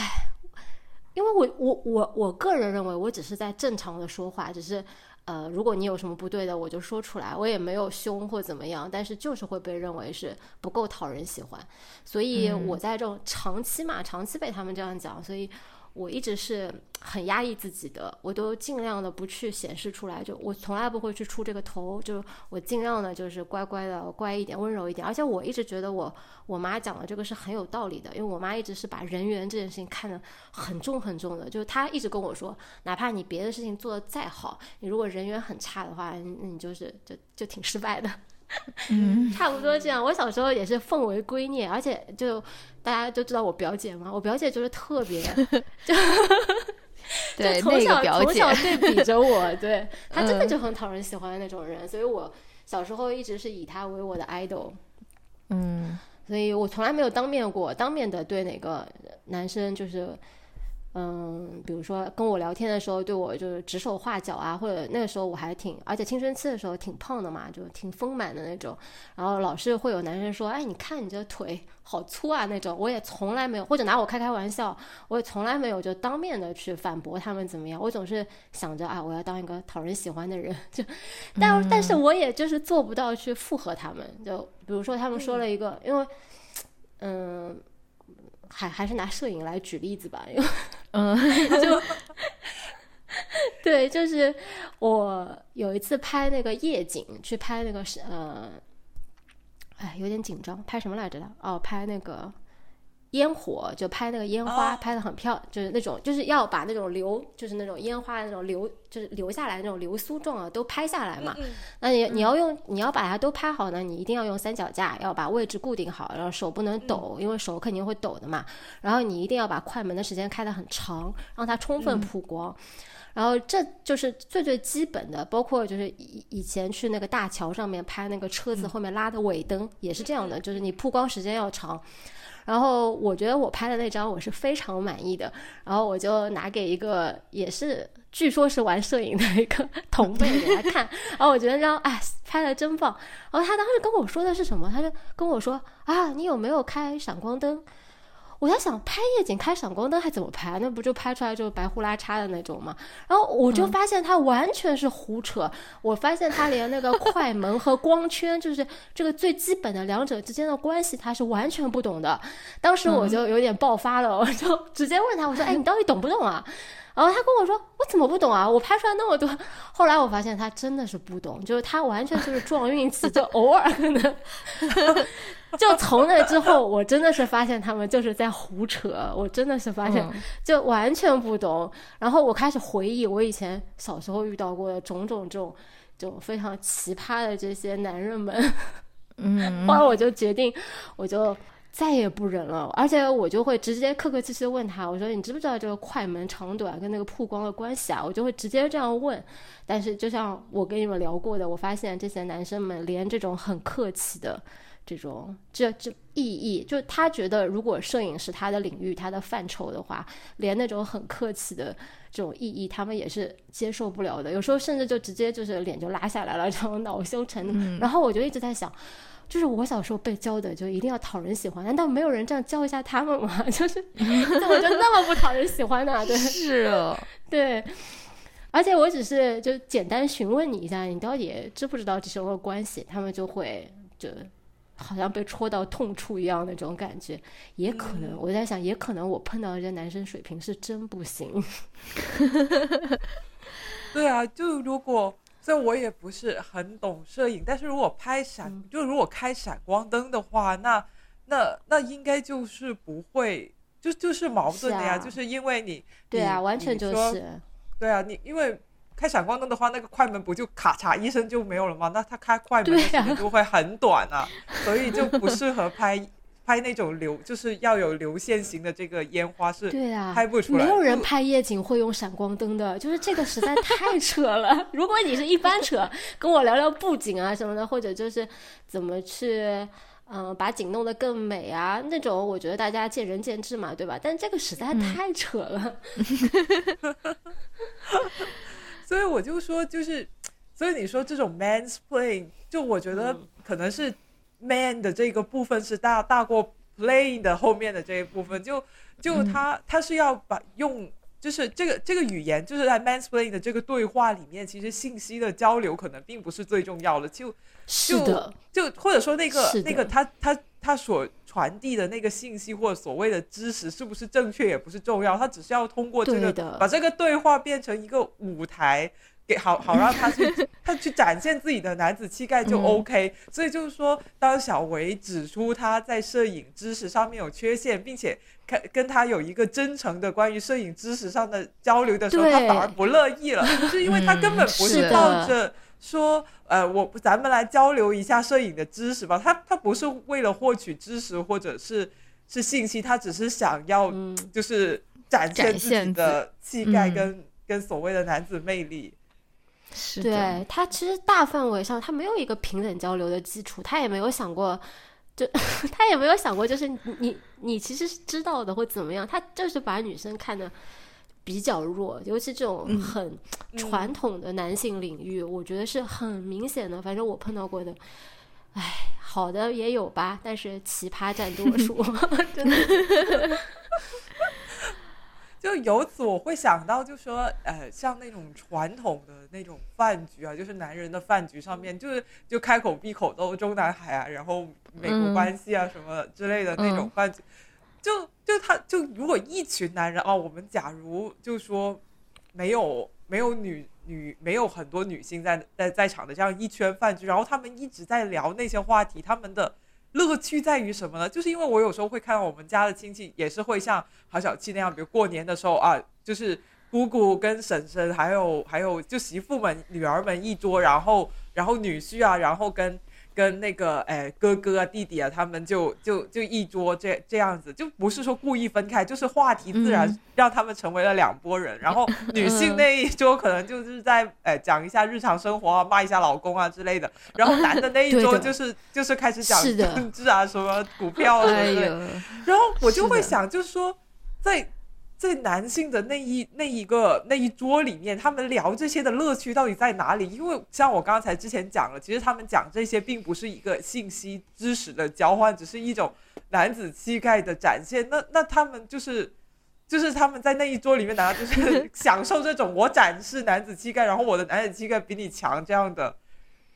因为我我我我个人认为我只是在正常的说话，只是。呃，如果你有什么不对的，我就说出来，我也没有凶或怎么样，但是就是会被认为是不够讨人喜欢，所以我在这种长期嘛，长期被他们这样讲，所以。我一直是很压抑自己的，我都尽量的不去显示出来，就我从来不会去出这个头，就我尽量的就是乖乖的乖一点，温柔一点。而且我一直觉得我我妈讲的这个是很有道理的，因为我妈一直是把人缘这件事情看得很重很重的，就是她一直跟我说，哪怕你别的事情做得再好，你如果人缘很差的话，那你就是就就挺失败的。嗯，差不多这样。我小时候也是奉为圭臬，而且就大家都知道我表姐嘛，我表姐就是特别，就就从小从小对比着我，对 她真的就很讨人喜欢的那种人，所以我小时候一直是以她为我的 idol。嗯，所以我从来没有当面过当面的对哪个男生就是。嗯，比如说跟我聊天的时候，对我就是指手画脚啊，或者那个时候我还挺，而且青春期的时候挺胖的嘛，就挺丰满的那种。然后老是会有男生说：“哎，你看你这腿好粗啊！”那种，我也从来没有，或者拿我开开玩笑，我也从来没有就当面的去反驳他们怎么样。我总是想着啊，我要当一个讨人喜欢的人，就，但但是我也就是做不到去附和他们。就比如说他们说了一个，因为，嗯。还还是拿摄影来举例子吧，因为嗯，就对，就是我有一次拍那个夜景，去拍那个是呃，哎，有点紧张，拍什么来着的？哦，拍那个。烟火就拍那个烟花，拍的很漂，就是那种就是要把那种流，就是那种烟花的那种流，就是流下来那种流苏状啊，都拍下来嘛。那你你要用你要把它都拍好呢，你一定要用三脚架，要把位置固定好，然后手不能抖，因为手肯定会抖的嘛。然后你一定要把快门的时间开得很长，让它充分曝光。然后这就是最最基本的，包括就是以以前去那个大桥上面拍那个车子后面拉的尾灯也是这样的，就是你曝光时间要长。然后我觉得我拍的那张我是非常满意的，然后我就拿给一个也是据说是玩摄影的一个 同辈给他看，然后我觉得这张哎拍的真棒，然后他当时跟我说的是什么？他就跟我说啊，你有没有开闪光灯？我在想拍夜景开闪光灯还怎么拍？那不就拍出来就白呼啦叉的那种吗？然后我就发现他完全是胡扯。我发现他连那个快门和光圈，就是这个最基本的两者之间的关系，他是完全不懂的。当时我就有点爆发了，我就直接问他，我说：“哎，你到底懂不懂啊？”然后他跟我说：“我怎么不懂啊？我拍出来那么多。” 后来我发现他真的是不懂，就是他完全就是撞运气，就偶尔可能。就从那之后，我真的是发现他们就是在胡扯，我真的是发现就完全不懂。然后我开始回忆我以前小时候遇到过的种种这种就非常奇葩的这些男人们。嗯，后来我就决定，我就。再也不忍了，而且我就会直接客客气气的问他，我说你知不知道这个快门长短跟那个曝光的关系啊？我就会直接这样问。但是就像我跟你们聊过的，我发现这些男生们连这种很客气的这种这这意义，就他觉得如果摄影是他的领域、他的范畴的话，连那种很客气的这种意义，他们也是接受不了的。有时候甚至就直接就是脸就拉下来了，这种恼羞成怒。然后我就一直在想。就是我小时候被教的，就一定要讨人喜欢。难道没有人这样教一下他们吗？就是 怎么就那么不讨人喜欢呢？对，是哦，对。而且我只是就简单询问你一下，你到底知不知道这是个关系？他们就会就好像被戳到痛处一样那种感觉。也可能我在想，也可能我碰到的这男生水平是真不行。对啊，就如果。所以我也不是很懂摄影，但是如果拍闪，就如果开闪光灯的话，那那那应该就是不会，就就是矛盾的呀，就是因为你对啊，完全就是对啊，你因为开闪光灯的话，那个快门不就咔嚓一声就没有了吗？那他开快门的时间就会很短啊，所以就不适合拍。拍那种流就是要有流线型的这个烟花是，对啊，拍不出来。没有人拍夜景会用闪光灯的，就是这个实在太扯了。如果你是一般扯，跟我聊聊布景啊什么的，或者就是怎么去嗯把景弄得更美啊那种，我觉得大家见仁见智嘛，对吧？但这个实在太扯了。所以我就说，就是所以你说这种 mansplain，就我觉得可能是。man 的这个部分是大大过 playing 的后面的这一部分，就就他他是要把用，就是这个这个语言，就是在 mansplaining 的这个对话里面，其实信息的交流可能并不是最重要的，就就就或者说那个那个他他他所传递的那个信息或者所谓的知识是不是正确也不是重要，他只是要通过这个把这个对话变成一个舞台。给好好让他去，他去展现自己的男子气概就 OK。所以就是说，当小维指出他在摄影知识上面有缺陷，并且跟跟他有一个真诚的关于摄影知识上的交流的时候，他反而不乐意了，是因为他根本不是抱着说，呃，我咱们来交流一下摄影的知识吧。他他不是为了获取知识或者是是信息，他只是想要就是展现自己的气概跟跟所谓的男子魅力。对他其实大范围上他没有一个平等交流的基础，他也没有想过，就 他也没有想过，就是你你其实是知道的或怎么样，他就是把女生看的比较弱，尤其这种很传统的男性领域，我觉得是很明显的。反正我碰到过的，哎，好的也有吧，但是奇葩占多数，真的。就由此我会想到，就说，呃，像那种传统的那种饭局啊，就是男人的饭局上面，就是就开口闭口都中南海啊，然后美国关系啊什么之类的那种饭局，就就他就如果一群男人啊，我们假如就说没有没有女女没有很多女性在在在场的这样一圈饭局，然后他们一直在聊那些话题，他们的。乐趣在于什么呢？就是因为我有时候会看到我们家的亲戚也是会像郝小七那样，比如过年的时候啊，就是姑姑跟婶婶，还有还有就媳妇们、女儿们一桌，然后然后女婿啊，然后跟。跟那个哎哥哥啊弟弟啊，他们就就就一桌这这样子，就不是说故意分开，就是话题自然让他们成为了两拨人。然后 女性那一桌可能就是在哎讲一下日常生活啊，骂一下老公啊之类的。然后男的那一桌就是就是开始讲政治啊，什么股票啊之类的。然后我就会想，就是说在。在男性的那一那一个那一桌里面，他们聊这些的乐趣到底在哪里？因为像我刚才之前讲了，其实他们讲这些并不是一个信息知识的交换，只是一种男子气概的展现。那那他们就是 就是他们在那一桌里面，难道就是享受这种我展示男子气概，然后我的男子气概比你强这样的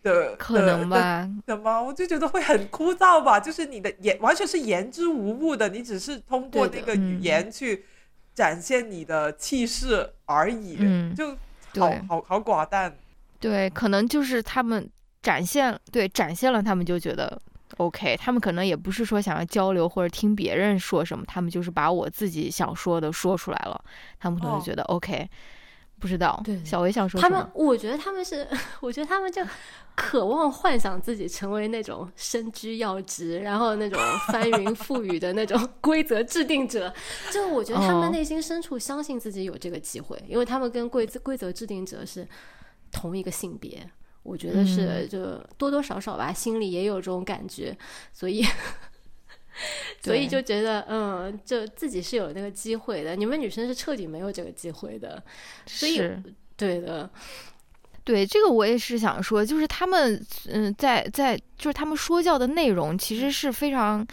的可能吧？的吗？我就觉得会很枯燥吧。就是你的言完全是言之无物的，你只是通过那个语言去。展现你的气势而已，嗯，就好好好寡淡。对，可能就是他们展现，对，展现了，他们就觉得 OK。他们可能也不是说想要交流或者听别人说什么，他们就是把我自己想说的说出来了，他们可能觉得 OK。不知道。对小维想说他们？，我觉得他们是，我觉得他们就渴望幻想自己成为那种身居要职，然后那种翻云覆雨的那种规则制定者。就我觉得他哦们内心深处相信自己有这个机会，因为他们跟规则规则制定者是同一个性别。我觉得是，嗯就多多少少吧，心里也有这种感觉，所以，所以就觉得，嗯，就自己是有那个机会的。你们女生是彻底没有这个机会的，所以对的，对这个我也是想说，就是他们嗯、在在就是他们说教的内容其实是非常。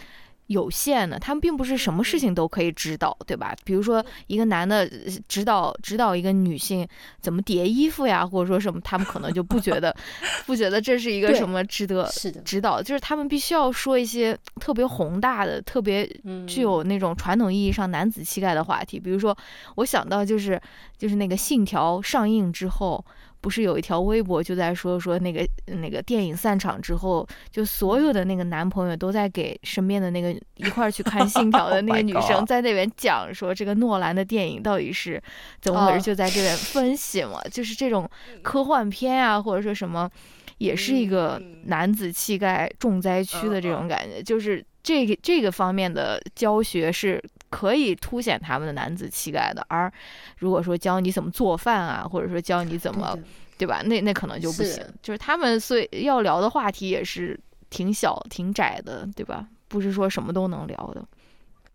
有限的，他们并不是什么事情都可以指导，对吧？比如说一个男的呃指导指导一个女性怎么叠衣服呀，或者说什么，他们可能就不觉得 不觉得这是一个什么值得，指导，就是他们必须要说一些特别宏大的、特别嗯，具有那种传统意义上男子气概的话题。比如说，我想到就是就是那个《信条》上映之后，不是有一条微博就在说说那个那个电影散场之后，就所有的那个男朋友都在给身边的那个一块儿去看《信条》的 那 Oh 个女生在那边讲说这个诺兰的电影到底是怎么回事，哦就在这边分析嘛，就是这种科幻片啊，或者说什么。也是一个嗯。男子气概重灾区的这种感觉，就是这个这个方面的教学是可以凸显他们的男子气概的，而如果说教你怎么做饭啊，或者说教你怎么对吧，那那可能就不是行。就是他们所以要聊的话题也是挺小挺窄的，对吧？不是说什么都能聊的。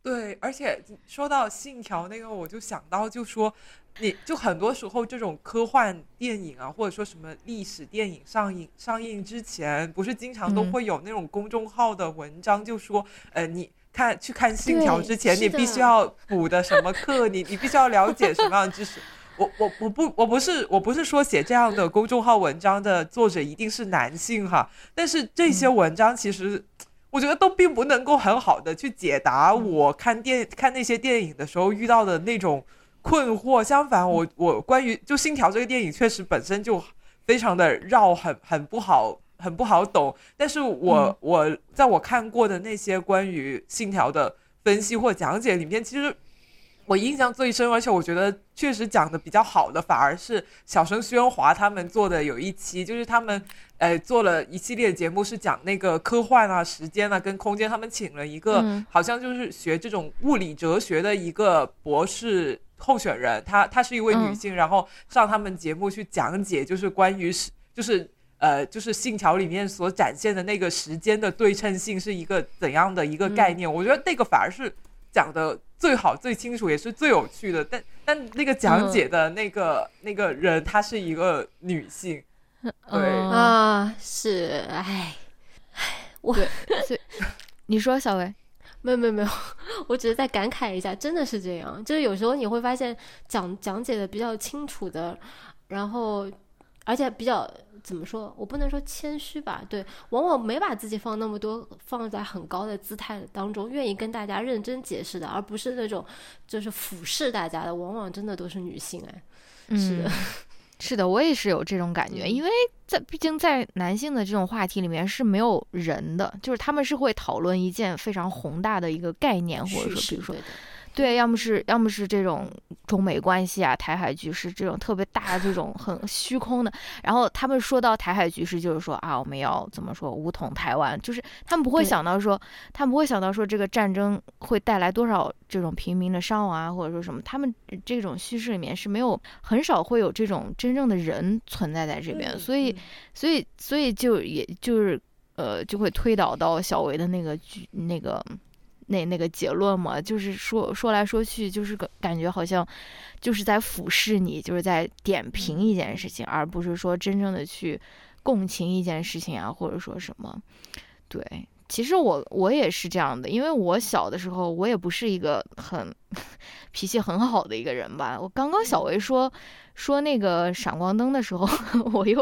对，而且说到《信条》那个，我就想到，就说你就很多时候这种科幻电影啊，或者说什么历史电影上映上映之前，不是经常都嗯会有那种公众号的文章，就说呃你。看去看《信条》之前，你必须要补的什么课，你你必须要了解什么样的知识。我我我不我不是我不是说写这样的公众号文章的作者一定是男性哈，但是这些文章其实我觉得都并不能够很好的去解答我看电看那些电影的时候遇到的那种困惑。相反，我我关于就《信条》这个电影确实本身就非常的绕，很很不好。很不好懂，但是我、嗯。我在我看过的那些关于《信条》的分析或讲解里面，其实我印象最深，而且我觉得确实讲的比较好的，反而是小声喧哗他们做的有一期，就是他们呃做了一系列节目，是讲那个科幻啊、时间啊跟空间，他们请了一个、嗯。好像就是学这种物理哲学的一个博士候选人，她她是一位女嗯。性，然后上他们节目去讲解，就是关于是就是。呃，就是信条里面所展现的那个时间的对称性是一个怎样的一个概念？我觉得那个反而是讲的最好、最清楚，也是最有趣的。但但那个讲解的那个、那个人，她是一个女性，对嗯啊，是，哎，我 你说小薇，没有没有没有，我只是在感慨一下，真的是这样。就是有时候你会发现讲讲解的比较清楚的，然后而且比较怎么说，我不能说谦虚吧，对，往往没把自己放那么多放在很高的姿态当中，愿意跟大家认真解释的，而不是那种就是俯视大家的，往往真的都是女性哎。是的。嗯，是的，我也是有这种感觉，嗯。因为在毕竟在男性的这种话题里面是没有人的，就是他们是会讨论一件非常宏大的一个概念，或者说比如说对，要么是要么是这种中美关系啊、台海局势这种特别大的这种很虚空的，然后他们说到台海局势，就是说啊，我们要怎么说武统台湾，就是他们不会想到说，他们不会想到说这个战争会带来多少这种平民的伤亡啊，或者说什么，他们这种叙事里面是没有很少会有这种真正的人存在在这边，嗯所以嗯。所以所以就也就是呃就会推导到小维的那个剧那个那那个结论嘛，就是说说来说去就是个感觉好像就是在俯视你，就是在点评一件事情，而不是说真正的去共情一件事情啊，或者说什么。对，其实我我也是这样的，因为我小的时候我也不是一个很 脾气很好的一个人吧。我刚刚小维说说那个闪光灯的时候，我又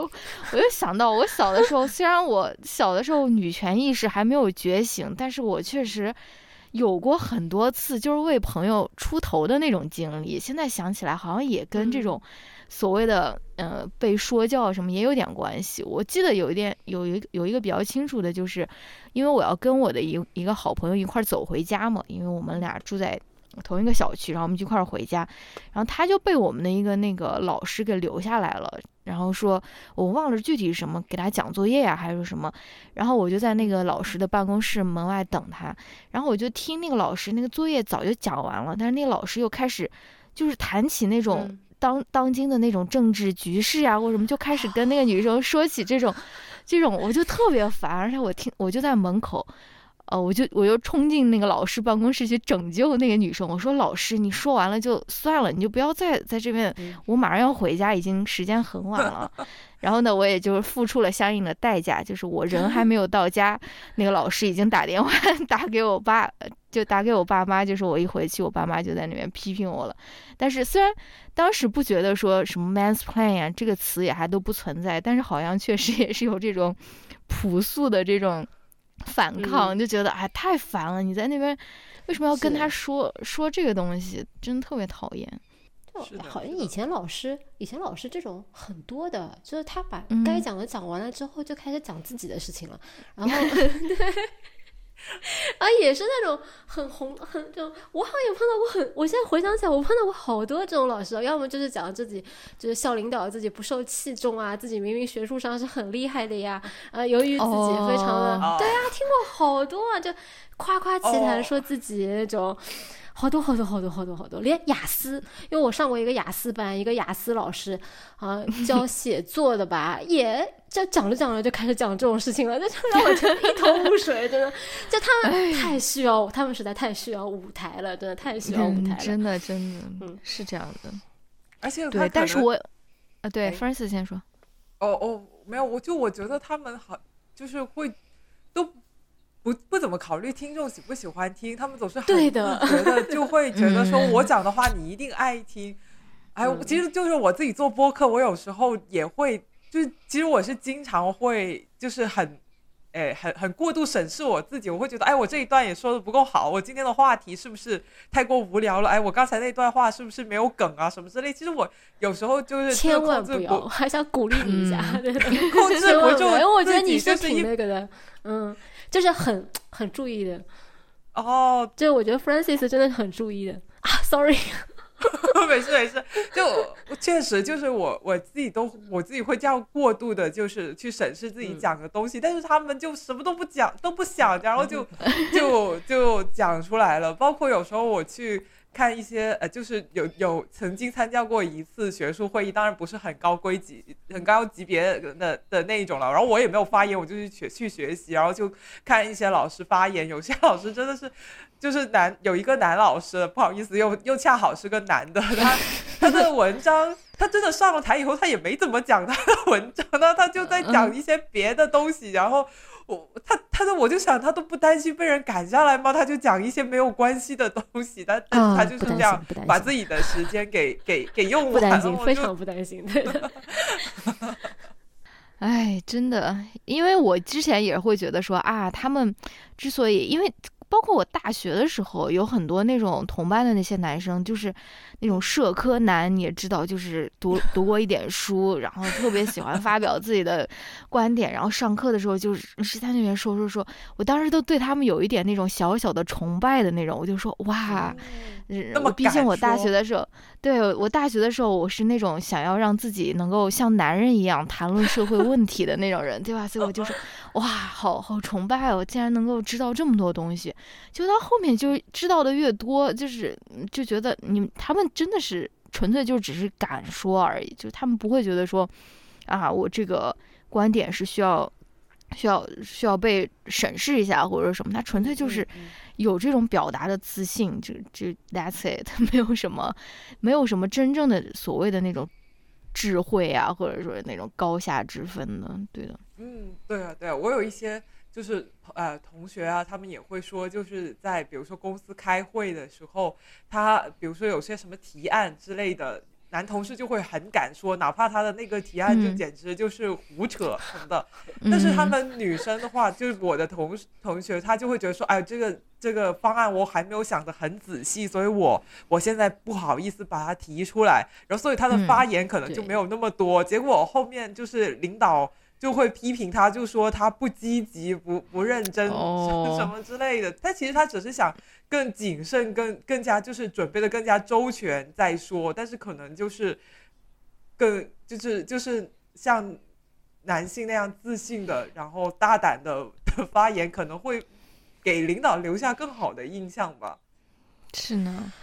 我又想到我小的时候，虽然我小的时候女权意识还没有觉醒，但是我确实有过很多次就是为朋友出头的那种经历。现在想起来，好像也跟这种所谓的呃被说教什么也有点关系。我记得有一点有一有一个比较清楚的，就是因为我要跟我的一一个好朋友一块儿走回家嘛，因为我们俩住在同一个小区，然后我们就一块儿回家，然后他就被我们的一个那个老师给留下来了，然后说我忘了具体什么，给他讲作业呀、还是什么，然后我就在那个老师的办公室门外等他，然后我就听那个老师那个作业早就讲完了，但是那个老师又开始就是谈起那种。嗯当当今的那种政治局势啊，或者什么，就开始跟那个女生说起这种，这种我就特别烦，而且我听我就在门口，呃，我就我就冲进那个老师办公室去拯救那个女生，我说老师，你说完了就算了，你就不要再在这边嗯，我马上要回家，已经时间很晚了。然后呢，我也就是付出了相应的代价，就是我人还没有到家，那个老师已经打电话 打给我爸，呃就打给我爸妈，就是我一回去，我爸妈就在那边批评我了。但是虽然当时不觉得说什么 mansplain 呀、这个词也还都不存在，但是好像确实也是有这种 朴素的这种反抗，就觉得哎太烦了，你在那边为什么要跟他说说这个东西，真的特别讨厌。是的是的好像以前老师，以前老师这种很多的，就是他把嗯。该讲的讲完了之后，就开始讲自己的事情了，然后对，啊，也是那种很红很就，我好像也碰到过很，我现在回想起来，我碰到过好多这种老师，要么就是讲自己就是校领导自己不受器重啊，自己明明学术上是很厉害的呀，呃，由于自己非常的，哦。对啊，听过好多啊，就夸夸其谈哦说自己那种。好多好多好多好多好多，连雅思，因为我上过一个雅思班，一个雅思老师啊教写作的吧，也就讲着讲着就开始讲这种事情了，这 就让我觉得一头雾水，真的，就他们太需要，他们实在太需要舞台了，真的太需要舞台了。嗯真的真的、嗯是这样的。而且对，但是我，啊，对哎，Francis 先说。哦哦，没有，我就我觉得他们好，就是会都不不怎么考虑听众喜不喜欢听，他们总是很对的自觉得 就会觉得说嗯我讲的话你一定爱听。哎，嗯其实就是我自己做播客，我有时候也会，就是其实我是经常会就是很。哎，很很过度审视我自己，我会觉得，哎，我这一段也说的不够好，我今天的话题是不是太过无聊了？哎，我刚才那段话是不是没有梗啊，什么之类？其实我有时候就是千万不要，还想鼓励你一下，控制不住万要因为我觉得你就是一挺那个的，嗯，就是很很注意的，哦，就是我觉得 Francis 真的很注意的啊，sorry，没事没事，就我确实就是我我自己都我自己会这样过度的，就是去审视自己嗯讲的东西，但是他们就什么都不讲，都不想，然后就 就就讲出来了。包括有时候我去看一些呃，就是有有曾经参加过一次学术会议，当然不是很高规级、很高级别的的那一种了。然后我也没有发言，我就去学去学习，然后就看一些老师发言，有些老师真的是。就是男有一个男老师，不好意思，又又恰好是个男的，他他的文章，他真的上了台以后，他也没怎么讲他的文章，那他就在讲一些别的东西，然后我他他的我就想，他都不担心被人赶下来吗？他就讲一些没有关系的东西，但但是他就是这样把自己的时间给给给用完了，不担心，非常不担心，对的，哎，真的，因为我之前也会觉得说啊，他们之所以，因为包括我大学的时候，有很多那种同班的那些男生，就是那种社科男，你也知道，就是读读过一点书，然后特别喜欢发表自己的观点，然后上课的时候就是是在那边说说说，我当时都对他们有一点那种小小的崇拜的那种，我就说哇，嗯那么我毕竟我大学的时候，对我大学的时候，我是那种想要让自己能够像男人一样谈论社会问题的那种人，对吧？所以我就说，哇，好好崇拜哦，竟然能够知道这么多东西。就到后面就知道的越多，就是嗯就觉得你他们真的是纯粹就只是敢说而已，就他们不会觉得说，啊，我这个观点是需要。需要需要被审视一下，或者什么，他纯粹就是嗯有这种表达的自信，就就 that's it，没有什么，没有什么真正的所谓的那种智慧啊，或者说那种高下之分的，对的，嗯，对啊，对啊，我有一些就是呃同学啊，他们也会说，就是在比如说公司开会的时候，他比如说有些什么提案之类的，男同事就会很敢说，哪怕他的那个提案就嗯简直就是胡扯什么的。但是他嗯们女生的话，就是我的同同学，他就会觉得说，哎，这个这个方案我还没有想得很仔细，所以我我现在不好意思把它提出来，然后所以他的嗯发言可能就没有那么多。结果后面就是领导就会批评他，就说他不积极、不不认真哦 什么之类的。但其实他只是想更谨慎、更更加就是准备的更加周全再说，但是可能就是更就是就是像男性那样自信的，然后大胆的的 发言，可能会给领导留下更好的印象吧。是呢，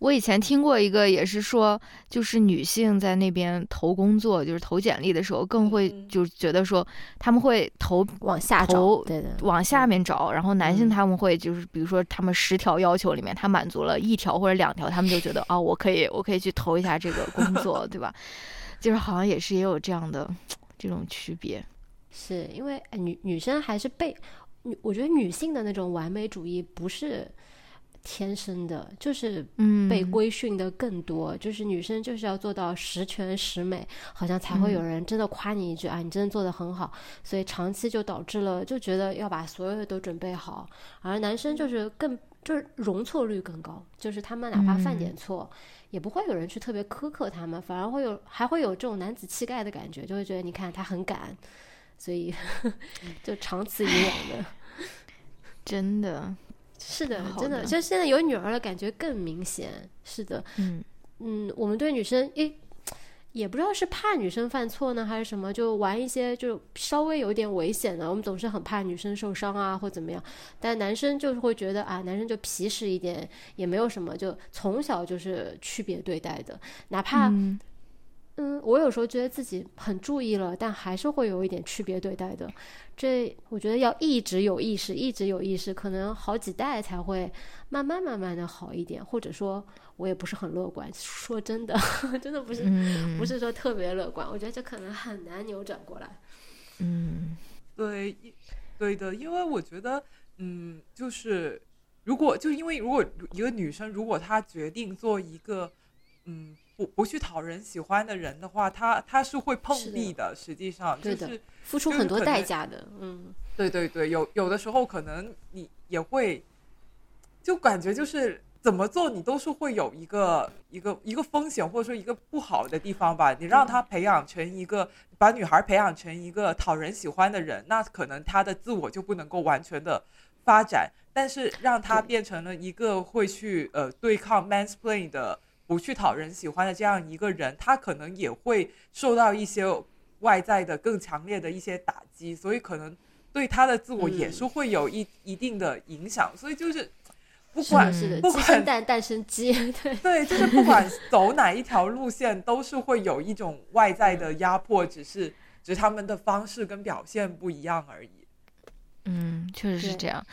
我以前听过一个，也是说，就是女性在那边投工作，就是投简历的时候，更会嗯就觉得说，他们会投往下找投，对的，往下面找，然后男性嗯他们会就是，比如说他们十条要求里面，他满足了一条或者两条，他们就觉得啊，我可以，我可以去投一下这个工作，对吧？就是好像也是也有这样的这种区别。是因为哎女女生还是被女，我觉得女性的那种完美主义不是天生的，就是嗯，被规训的更多，就是女生就是要做到十全十美，好像才会有嗯。人真的夸你一句、啊，你真的做的很好。所以长期就导致了就觉得要把所有的都准备好，而男生就是更就是容错率更高，就是他们哪怕犯点嗯。错，也不会有人去特别苛刻他们，反而会有还会有这种男子气概的感觉，就会觉得你看他很敢，所以 就长此以往的。真的，是的，好真的，就现在有女儿了感觉更明显。是的，嗯嗯，我们对女生诶，也不知道是怕女生犯错呢，还是什么，就玩一些就稍微有点危险的。我们总是很怕女生受伤啊，或怎么样。但男生就是会觉得啊，男生就皮实一点，也没有什么，就从小就是区别对待的，哪怕。嗯嗯，我有时候觉得自己很注意了，但还是会有一点区别对待的。这我觉得要一直有意识，一直有意识，可能好几代才会慢慢慢慢的好一点。或者说，我也不是很乐观，说真的，真的不是、嗯，不是说特别乐观。我觉得这可能很难扭转过来。嗯对，对的，因为我觉得，嗯，就是如果就因为如果一个女生如果她决定做一个，嗯，不不去讨人喜欢的人的话，他他是会碰壁的。实际上，就是付出很多代价的，嗯，对对对，有有的时候可能你也会，就感觉就是怎么做你都是会有一个一个一个风险或者说一个不好的地方吧。你让他培养成一个把女孩培养成一个讨人喜欢的人，那可能他的自我就不能够完全的发展。但是让他变成了一个会去呃对抗 mansplain 的。不去讨人喜欢的这样一个人，他可能也会受到一些外在的更强烈的一些打击，所以可能对他的自我也嗯是会有一、一定的影响。所以就是不管，是的，不管蛋，蛋生鸡，对，对，就是不管 走哪一条路线，都是会有一种外在的压迫，只是只是他们的方式跟表现不一样而已。嗯，确实是这样。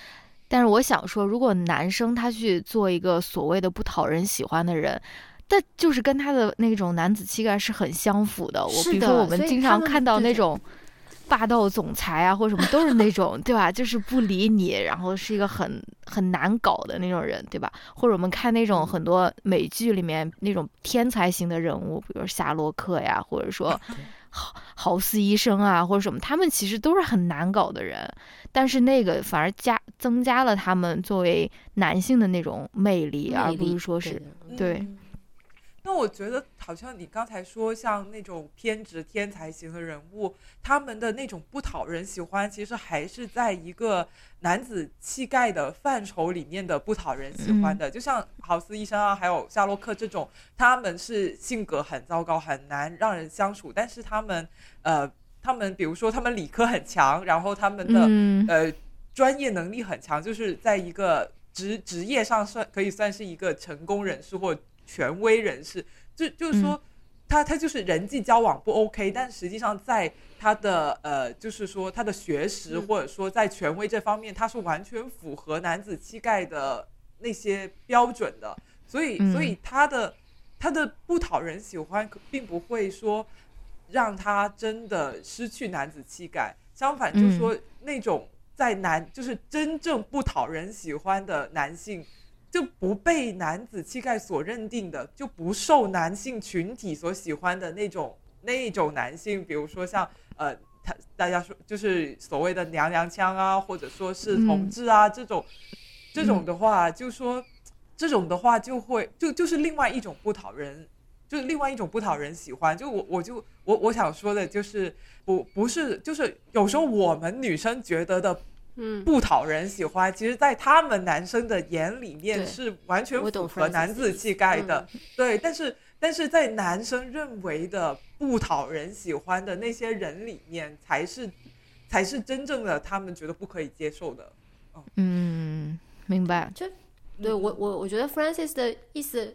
但是我想说，如果男生他去做一个所谓的不讨人喜欢的人，但就是跟他的那种男子气概是很相符的。我比如说，我们经常看到那种霸道总裁啊，或者什么，都是那种对吧？就是不理你，然后是一个很很难搞的那种人，对吧？或者我们看那种很多美剧里面那种天才型的人物，比如夏洛克呀，或者说豪豪斯医生啊，或者什么，他们其实都是很难搞的人，但是那个反而加增加了他们作为男性的那种魅力，而不是说是对对嗯那我觉得好像你刚才说，像那种偏执天才型的人物，他们的那种不讨人喜欢，其实还是在一个男子气概的范畴里面的不讨人喜欢的。就像豪斯医生啊，还有夏洛克这种，他们是性格很糟糕，很难让人相处，但是他们呃，他们比如说他们理科很强，然后他们的、嗯呃专业能力很强，就是在一个职职业上算可以算是一个成功人士或权威人士，就就是说。他他就是人际交往不 OK，但实际上在他的呃，就是说他的学识嗯。或者说在权威这方面，他是完全符合男子气概的那些标准的，所以嗯。所以他的他的不讨人喜欢，并不会说让他真的失去男子气概，相反就是说那种在男就是真正不讨人喜欢的男性。就不被男子气概所认定的，就不受男性群体所喜欢的那种那种男性，比如说像呃，他大家说就是所谓的娘娘腔啊，或者说是同志啊、这种，这种的话，就说这种的话就会就就是另外一种不讨人就是另外一种不讨人喜欢。就我我就我我想说的就是不不是就是有时候我们女生觉得的嗯，不讨人喜欢，其实，在他们男生的眼里面是完全符合男子气概的。嗯对，但是但是在男生认为的不讨人喜欢的那些人里面，才是才是真正的他们觉得不可以接受的。嗯，明白。对我我我觉得 Francis 的意思，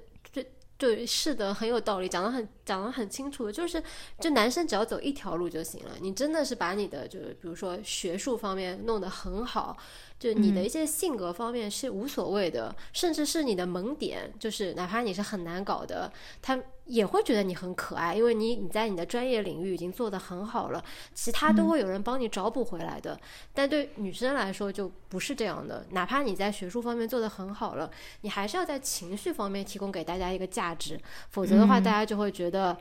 对是的，很有道理，讲得很讲的很清楚，就是就男生只要走一条路就行了。你真的是把你的就是比如说学术方面弄得很好，就你的一些性格方面是无所谓的，甚至是你的萌点，就是哪怕你是很难搞的，他也会觉得你很可爱，因为你你在你的专业领域已经做得很好了，其他都会有人帮你找补回来的。但对女生来说就不是这样的，哪怕你在学术方面做得很好了，你还是要在情绪方面提供给大家一个价值，否则的话，嗯大家就会觉得。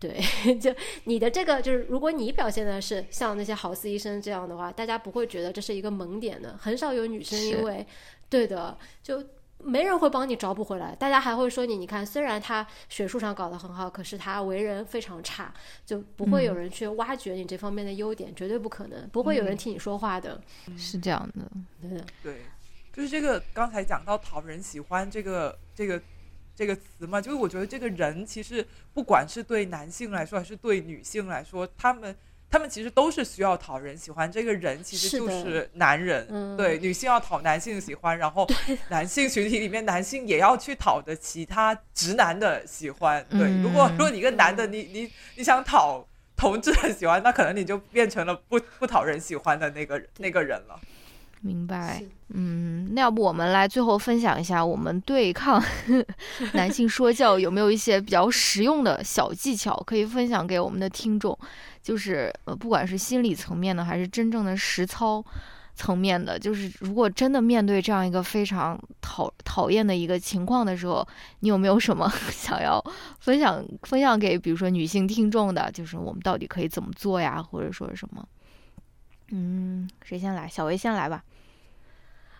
对，就你的这个就是，如果你表现的是像那些豪斯医生这样的话，大家不会觉得这是一个萌点的。很少有女生因为，对的，就没人会帮你找补回来，大家还会说你，你看，虽然他学术上搞得很好，可是他为人非常差，就不会有人去挖掘你这方面的优点，绝对不可能，不会有人替你说话的。是这样的。对的，对，就是这个刚才讲到讨人喜欢这个这个这个词嘛，就是我觉得这个人其实不管是对男性来说还是对女性来说，他们他们其实都是需要讨人喜欢。这个人其实就是男人，嗯对，女性要讨男性喜欢，然后 男性群体里面男性也要去讨的其他直男的喜欢。对，嗯如果如果你一个男的，你你你想讨。同志的喜欢，那可能你就变成了不不讨人喜欢的那个那个人了。明白，嗯，那要不我们来最后分享一下我们对抗 男性说教有没有一些比较实用的小技巧可以分享给我们的听众？就是呃，不管是心理层面的，还是真正的实操层面的，就是如果真的面对这样一个非常讨讨厌的一个情况的时候，你有没有什么 想要分享分享给比如说女性听众的？就是我们到底可以怎么做呀，或者说是什么？嗯，谁先来？小薇先来吧。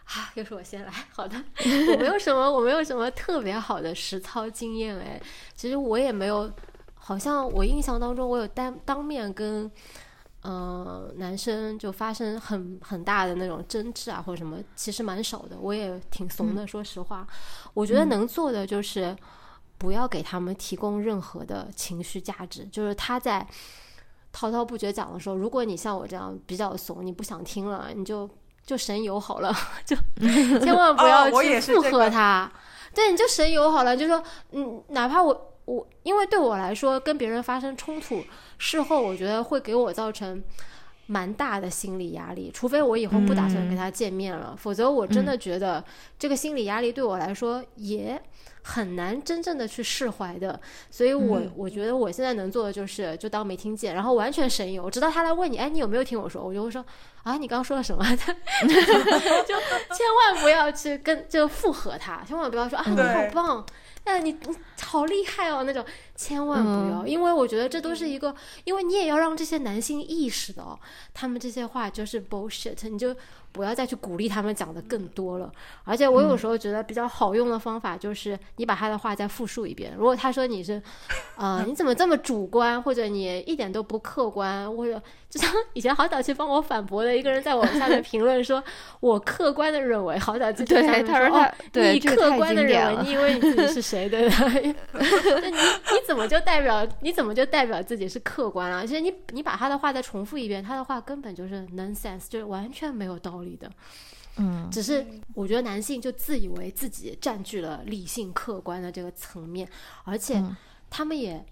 啊，又是我先来。好的，我没有什么，我没有什么特别好的实操经验哎。其实我也没有，好像我印象当中，我有当当面跟呃男生就发生很很大的那种争执啊，或者什么，其实蛮少的。我也挺怂的，说实话。我觉得能做的就是不要给他们提供任何的情绪价值，就是他在。滔滔不绝讲的时候，如果你像我这样比较怂，你不想听了，你就就神游好了，就 千万不要去附是这个和他。对，你就神游好了，就说嗯，哪怕我我，因为对我来说，跟别人发生冲突，事后我觉得会给我造成蛮大的心理压力。除非我以后不打算跟他见面了，否则我真的觉得这个心理压力对我来说也很难真正的去释怀的。所以我、嗯我觉得我现在能做的就是就当没听见，然后完全神游，直到他来问你，哎，你有没有听我说？我就会说啊，你刚刚说了什么？就千万不要去跟就附和他，千万不要说啊，你好棒，哎，你你好厉害哦那种，千万不要，因为我觉得这都是一个，因为你也要让这些男性意识到，他们这些话就是 bullshit，你就不要再去鼓励他们讲的更多了。而且我有时候觉得比较好用的方法就是你把他的话再复述一遍，如果他说你是，呃，你怎么这么主观，或者你一点都不客观，或者就像以前好早去帮我反驳的一个人在我下面评论说，我客观的认为，好早就对，他说他哦对你客观的认为，你以为你自己是谁对吧？那 你你怎么就代表你怎么就代表自己是客观啊？其实你你把他的话再重复一遍，他的话根本就是 nonsense，就是完全没有道理的。嗯只是我觉得男性就自以为自己占据了理性客观的这个层面，而且嗯他们也。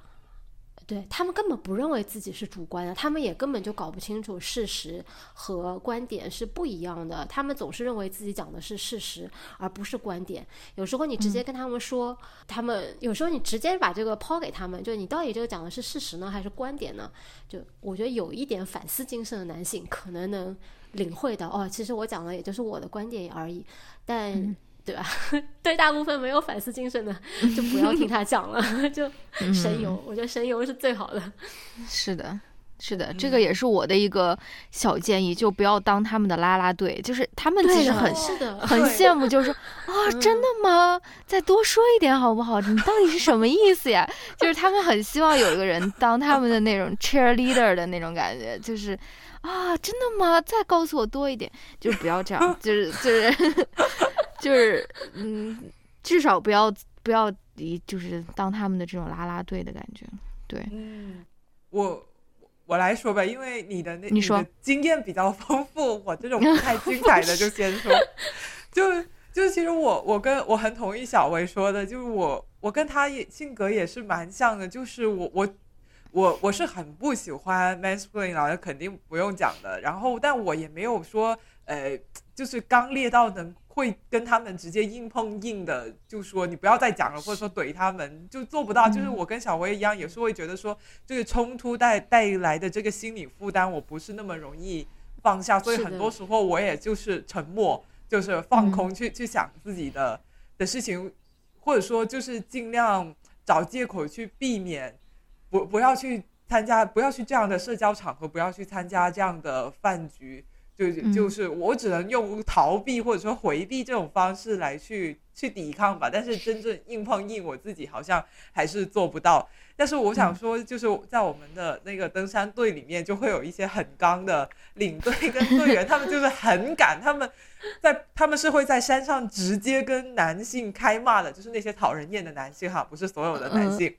对他们根本不认为自己是主观的，他们也根本就搞不清楚事实和观点是不一样的。他们总是认为自己讲的是事实，而不是观点。有时候你直接跟他们说，他们有时候你直接把这个抛给他们，就你到底这个讲的是事实呢，还是观点呢？就我觉得有一点反思精神的男性可能能领会到，哦，其实我讲的也就是我的观点而已，但。对吧？对大部分没有反思精神的，就不要听他讲了，就神游。我觉得神游是最好的。是的，是的，这个也是我的一个小建议，就不要当他们的拉拉队。就是他们其实很很羡慕，就是说 啊，真的吗？再多说一点好不好？你到底是什么意思呀？就是他们很希望有一个人当他们的那种 cheerleader 的那种感觉，就是啊，真的吗？再告诉我多一点，就是不要这样，就是就是就是嗯，至少不要不要以就是当他们的这种啦啦队的感觉。对，嗯，我。我来说吧，因为你的那你说经验比较丰富，我这种不太精彩的就先说。就就其实我我跟我很同意小薇说的，就是我我跟他也性格也是蛮像的，就是我我我我是很不喜欢 mansplaining，那肯定不用讲的。然后但我也没有说呃，就是刚烈到能。会跟他们直接硬碰硬的，就说你不要再讲了，或者说怼他们，就做不到。就是我跟小薇一样，也是会觉得说，这个冲突带带来的这个心理负担，我不是那么容易放下，所以很多时候我也就是沉默，就是放空，去去想自己的的事情，或者说就是尽量找借口去避免，不不要去参加，不要去这样的社交场合，不要去参加这样的饭局。就就是我只能用逃避或者说回避这种方式来去去抵抗吧，但是真正硬碰硬，我自己好像还是做不到。但是我想说，就是在我们的那个登山队里面，就会有一些很刚的领队跟队员，他们就是很敢，他们在他们是会在山上直接跟男性开骂的，就是那些讨人厌的男性哈，不是所有的男性。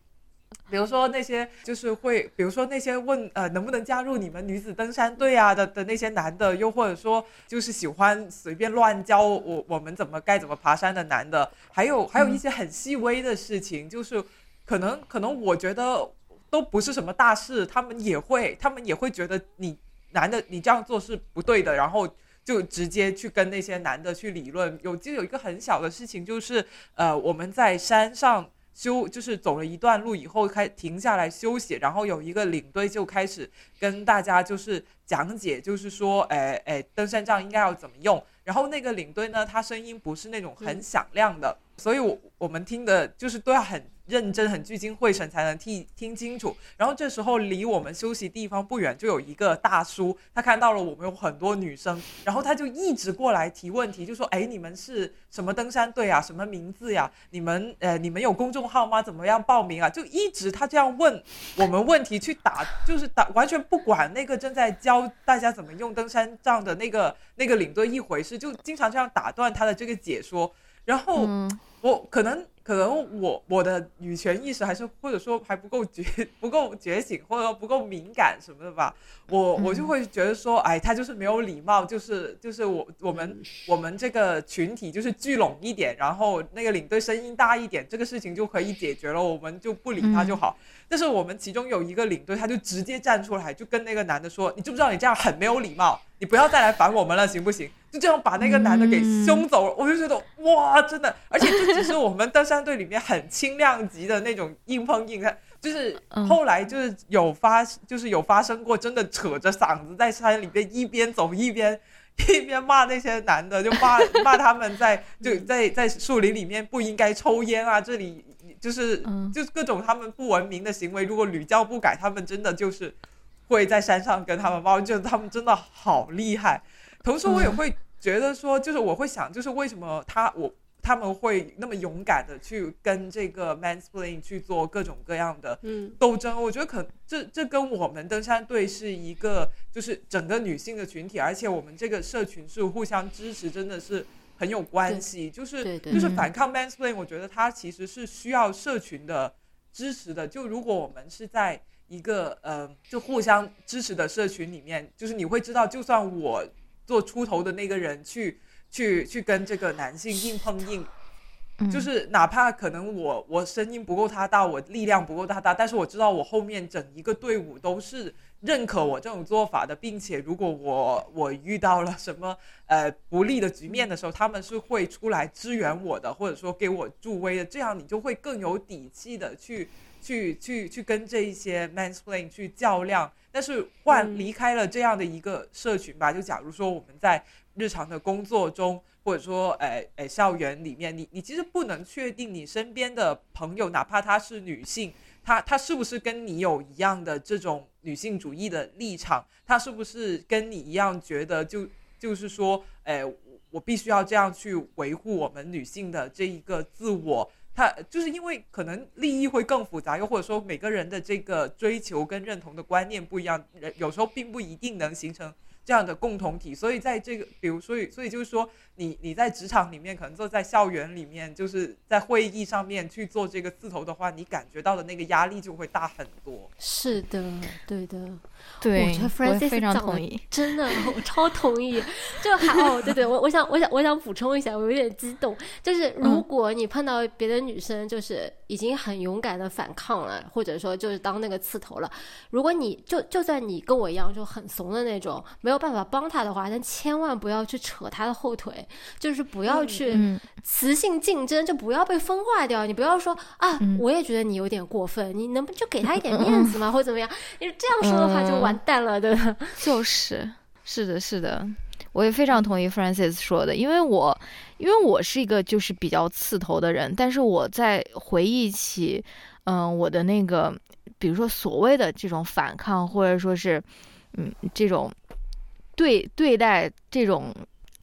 比如说那些就是会，比如说那些问呃能不能加入你们女子登山队啊的的那些男的，又或者说就是喜欢随便乱教我我们怎么该怎么爬山的男的，还有还有一些很细微的事情，就是可能可能我觉得都不是什么大事，他们也会他们也会觉得你男的你这样做是不对的，然后就直接去跟那些男的去理论。有就有一个很小的事情，就是呃我们在山上。休就是走了一段路以后，开停下来休息，然后有一个领队就开始跟大家就是讲解，就是说，哎哎，登山杖应该要怎么用。然后那个领队呢，他声音不是那种很响亮的，所以我我们听的就是都要很。认真很聚精会神才能听听清楚。然后这时候离我们休息地方不远就有一个大叔，他看到了我们有很多女生，然后他就一直过来提问题，就说：“哎，你们是什么登山队啊？什么名字呀？你们呃，你们有公众号吗？怎么样报名啊？”就一直他这样问我们问题，去打就是打，完全不管那个正在教大家怎么用登山杖的那个那个领队一回事，就经常这样打断他的这个解说。然后我可能。可能我我的女权意识还是或者说还不够觉 不够觉醒，或者说不够敏感什么的吧，我我就会觉得说，哎，他就是没有礼貌，就是就是我我们我们这个群体就是聚拢一点，然后那个领队声音大一点，这个事情就可以解决了，我们就不理他就好。但是我们其中有一个领队，他就直接站出来，就跟那个男的说：“你知不知道你这样很没有礼貌？你不要再来烦我们了，行不行？”就这样把那个男的给凶走了。我就觉得哇，真的，而且这只是我们登山队里面很轻量级的那种硬碰硬，就是后来就是有发，就是有发生过，真的扯着嗓子在山里边一边走一边 一边骂那些男的，就骂骂他们在 就在在树林里面不应该抽烟啊，这里。就是，就是各种他们不文明的行为，如果屡教不改，他们真的就是会在山上跟他们抱觉得他们真的好厉害。同时，我也会觉得说，就是我会想，就是为什么他我他们会那么勇敢的去跟这个 mansplain 去做各种各样的斗争？我觉得可这这跟我们登山队是一个，就是整个女性的群体，而且我们这个社群是互相支持，真的是。很有关系，就是就是反抗 mansplain，我觉得它其实是需要社群的支持的。就如果我们是在一个呃就互相支持的社群里面，就是你会知道，就算我做出头的那个人去去去跟这个男性硬碰硬，就是哪怕可能我我声音不够他大，我力量不够他大，但是我知道我后面整一个队伍都是。认可我这种做法的，并且如果我我遇到了什么呃不利的局面的时候，他们是会出来支援我的，或者说给我助威的，这样你就会更有底气的去去去去跟这一些 mansplain 去较量。但是换离开了这样的一个社群吧，就假如说我们在日常的工作中，或者说诶诶校园里面，你你其实不能确定你身边的朋友，哪怕她是女性。她她是不是跟你有一样的这种女性主义的立场？她是不是跟你一样觉得就就是说，哎，我必须要这样去维护我们女性的这一个自我？他就是因为可能利益会更复杂，又或者说每个人的这个追求跟认同的观念不一样，人有时候并不一定能形成。这样的共同体，所以在这个，比如，所以，所以就是说，你你在职场里面，可能坐在校园里面，就是在会议上面去做这个字头的话，你感觉到的那个压力就会大很多。是的，对的，对，我觉得 Francis 非常同意，真的，我超同意。就还哦，对对，我我想我想我想补充一下，我有点激动，就是如果你碰到别的女生，就是已经很勇敢的反抗了，或者说就是当那个刺头了，如果你就就算你跟我一样就很怂的那种，没有。办法帮她的话，但千万不要去扯她的后腿，就是不要去雌性竞争，就不要被分化掉。你不要说啊，我也觉得你有点过分，你能不就给她一点 面子吗？或者怎么样？你这样说的话就完蛋了，对吧？就是，是的，是的，我也非常同意 Francis 说的，因为我因为我是一个就是比较刺头的人，但是我在回忆起嗯我的那个，比如说所谓的这种反抗，或者说是嗯这种。对对待这种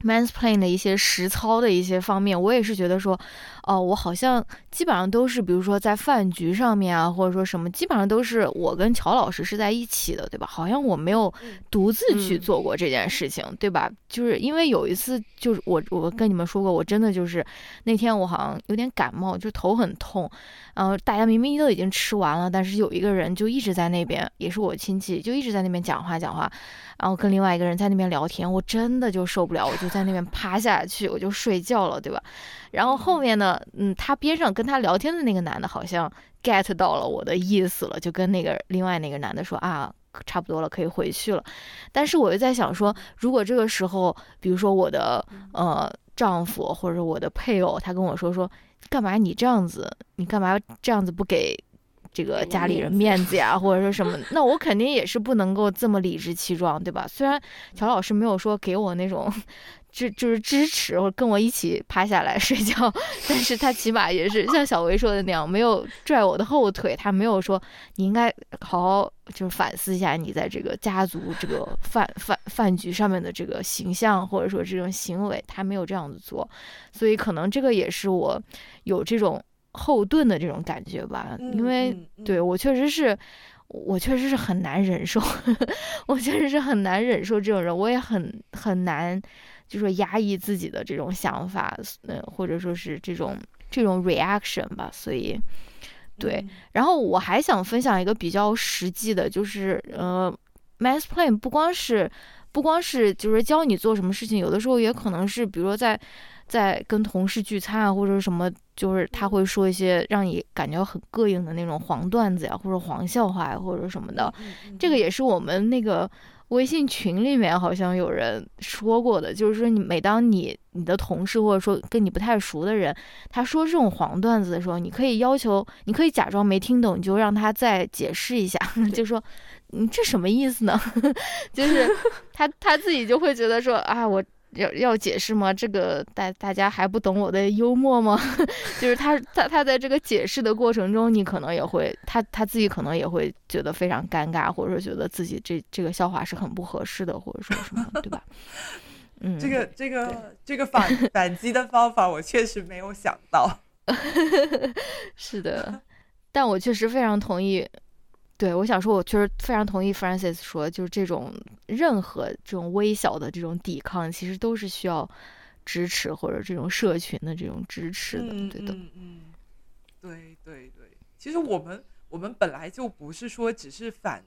mansplain 的一些实操的一些方面，我也是觉得说，哦，我好像基本上都是，比如说在饭局上面啊，或者说什么，基本上都是我跟乔老师是在一起的，对吧？好像我没有独自去做过这件事情，对吧？就是因为有一次，就是我我跟你们说过，我真的就是那天我好像有点感冒，就头很痛。然后大家明明都已经吃完了，但是有一个人就一直在那边，也是我亲戚，就一直在那边讲话讲话，然后跟另外一个人在那边聊天，我真的就受不了，我就在那边趴下去，我就睡觉了，对吧？然后后面呢，嗯，他边上跟他聊天的那个男的，好像 get 到了我的意思了，就跟那个另外那个男的说啊，差不多了，可以回去了。但是我又在想说，如果这个时候，比如说我的呃丈夫或者我的配偶，他跟我说说。干嘛你这样子？你干嘛这样子不给这个家里人面子呀？或者说 什么？那我肯定也是不能够这么理直气壮，对吧？虽然乔老师没有说给我那种。就就是支持或者跟我一起趴下来 睡觉，但是他起码也是像小薇说的那样，没有拽我的后腿，他没有说你应该好好就是反思一下你在这个家族这个饭饭饭局上面的这个形象或者说这种行为，他没有这样子做，所以可能这个也是我有这种后盾的这种感觉吧，因为对我确实是，我确实是很难忍受，我确实是很难忍受这种人，我也很很难。就说压抑自己的这种想法，嗯，或者说是这种这种 reaction 吧，所以，对。然后我还想分享一个比较实际的，就是呃，mansplain 不光是不光是就是教你做什么事情，有的时候也可能是，比如说在在跟同事聚餐啊，或者什么，就是他会说一些让你感觉很膈应的那种黄段子呀，或者黄笑话呀，或者什么的。这个也是我们那个。微信群里面好像有人说过的，就是说你每当你你的同事或者说跟你不太熟的人，他说这种黄段子的时候，你可以要求，你可以假装没听懂，你就让他再解释一下，就说你这什么意思呢？就是他他自己就会觉得说啊我。要要解释吗？这个大大家还不懂我的幽默吗？就是他他他在这个解释的过程中，你可能也会他他自己可能也会觉得非常尴尬，或者说觉得自己这这个笑话是很不合适的，或者说什么，对吧？嗯，这个这个这个反 反击的方法，我确实没有想到。是的，但我确实非常同意。对，我想说，我确实非常同意 Francis 说，就是这种任何这种微小的这种抵抗，其实都是需要支持或者这种社群的这种支持的，对的。嗯嗯，对对对，其实我们我们本来就不是说只是反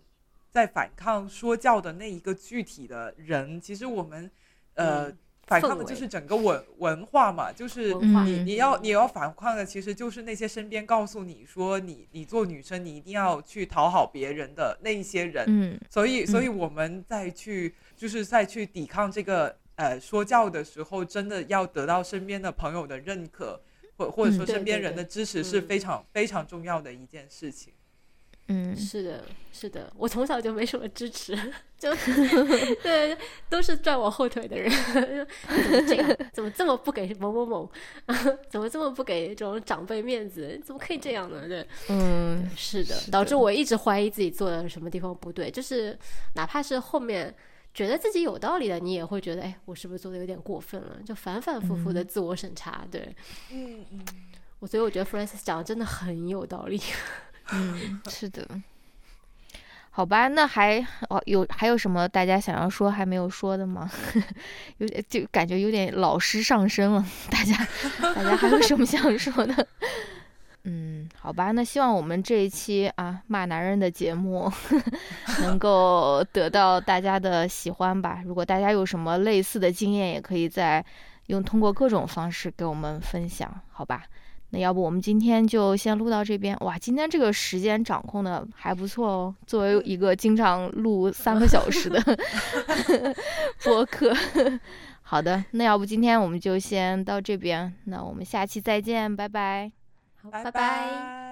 在反抗说教的那一个具体的人，其实我们呃。反抗的就是整个文文化嘛，就是你你要你要反抗的，其实就是那些身边告诉你说你你做女生你一定要去讨好别人的那一些人，嗯，所以所以我们在去就是再去抵抗这个呃说教的时候，真的要得到身边的朋友的认可，或或者说身边人的支持是非常非常重要的一件事情。嗯是的，是的，我从小就没什么支持，就 对，都是拽我后腿的人。怎么这样？怎么这么不给某某某？怎么这么不给这种长辈面子？怎么可以这样呢？对，嗯是的，是导致我一直怀疑自己做的什么地方不对，就是哪怕是后面。觉得自己有道理的，你也会觉得，哎，我是不是做的有点过分了？就反反复复的自我审查。对嗯嗯，我，所以我觉得 Francis 讲的真的很有道理。嗯，是的。好吧，那还哦有还有什么大家想要说还没有说的吗？有点就感觉有点老师上身了，大家大家还有什么想说的？嗯，好吧，那希望我们这一期啊骂男人的节目能够得到大家的喜欢吧。如果大家有什么类似的经验，也可以在用通过各种方式给我们分享，好吧？那要不我们今天就先录到这边。哇，今天这个时间掌控的还不错哦。作为一个经常录三个小时的 播客，好的，那要不今天我们就先到这边。那我们下期再见，拜拜。好，拜拜拜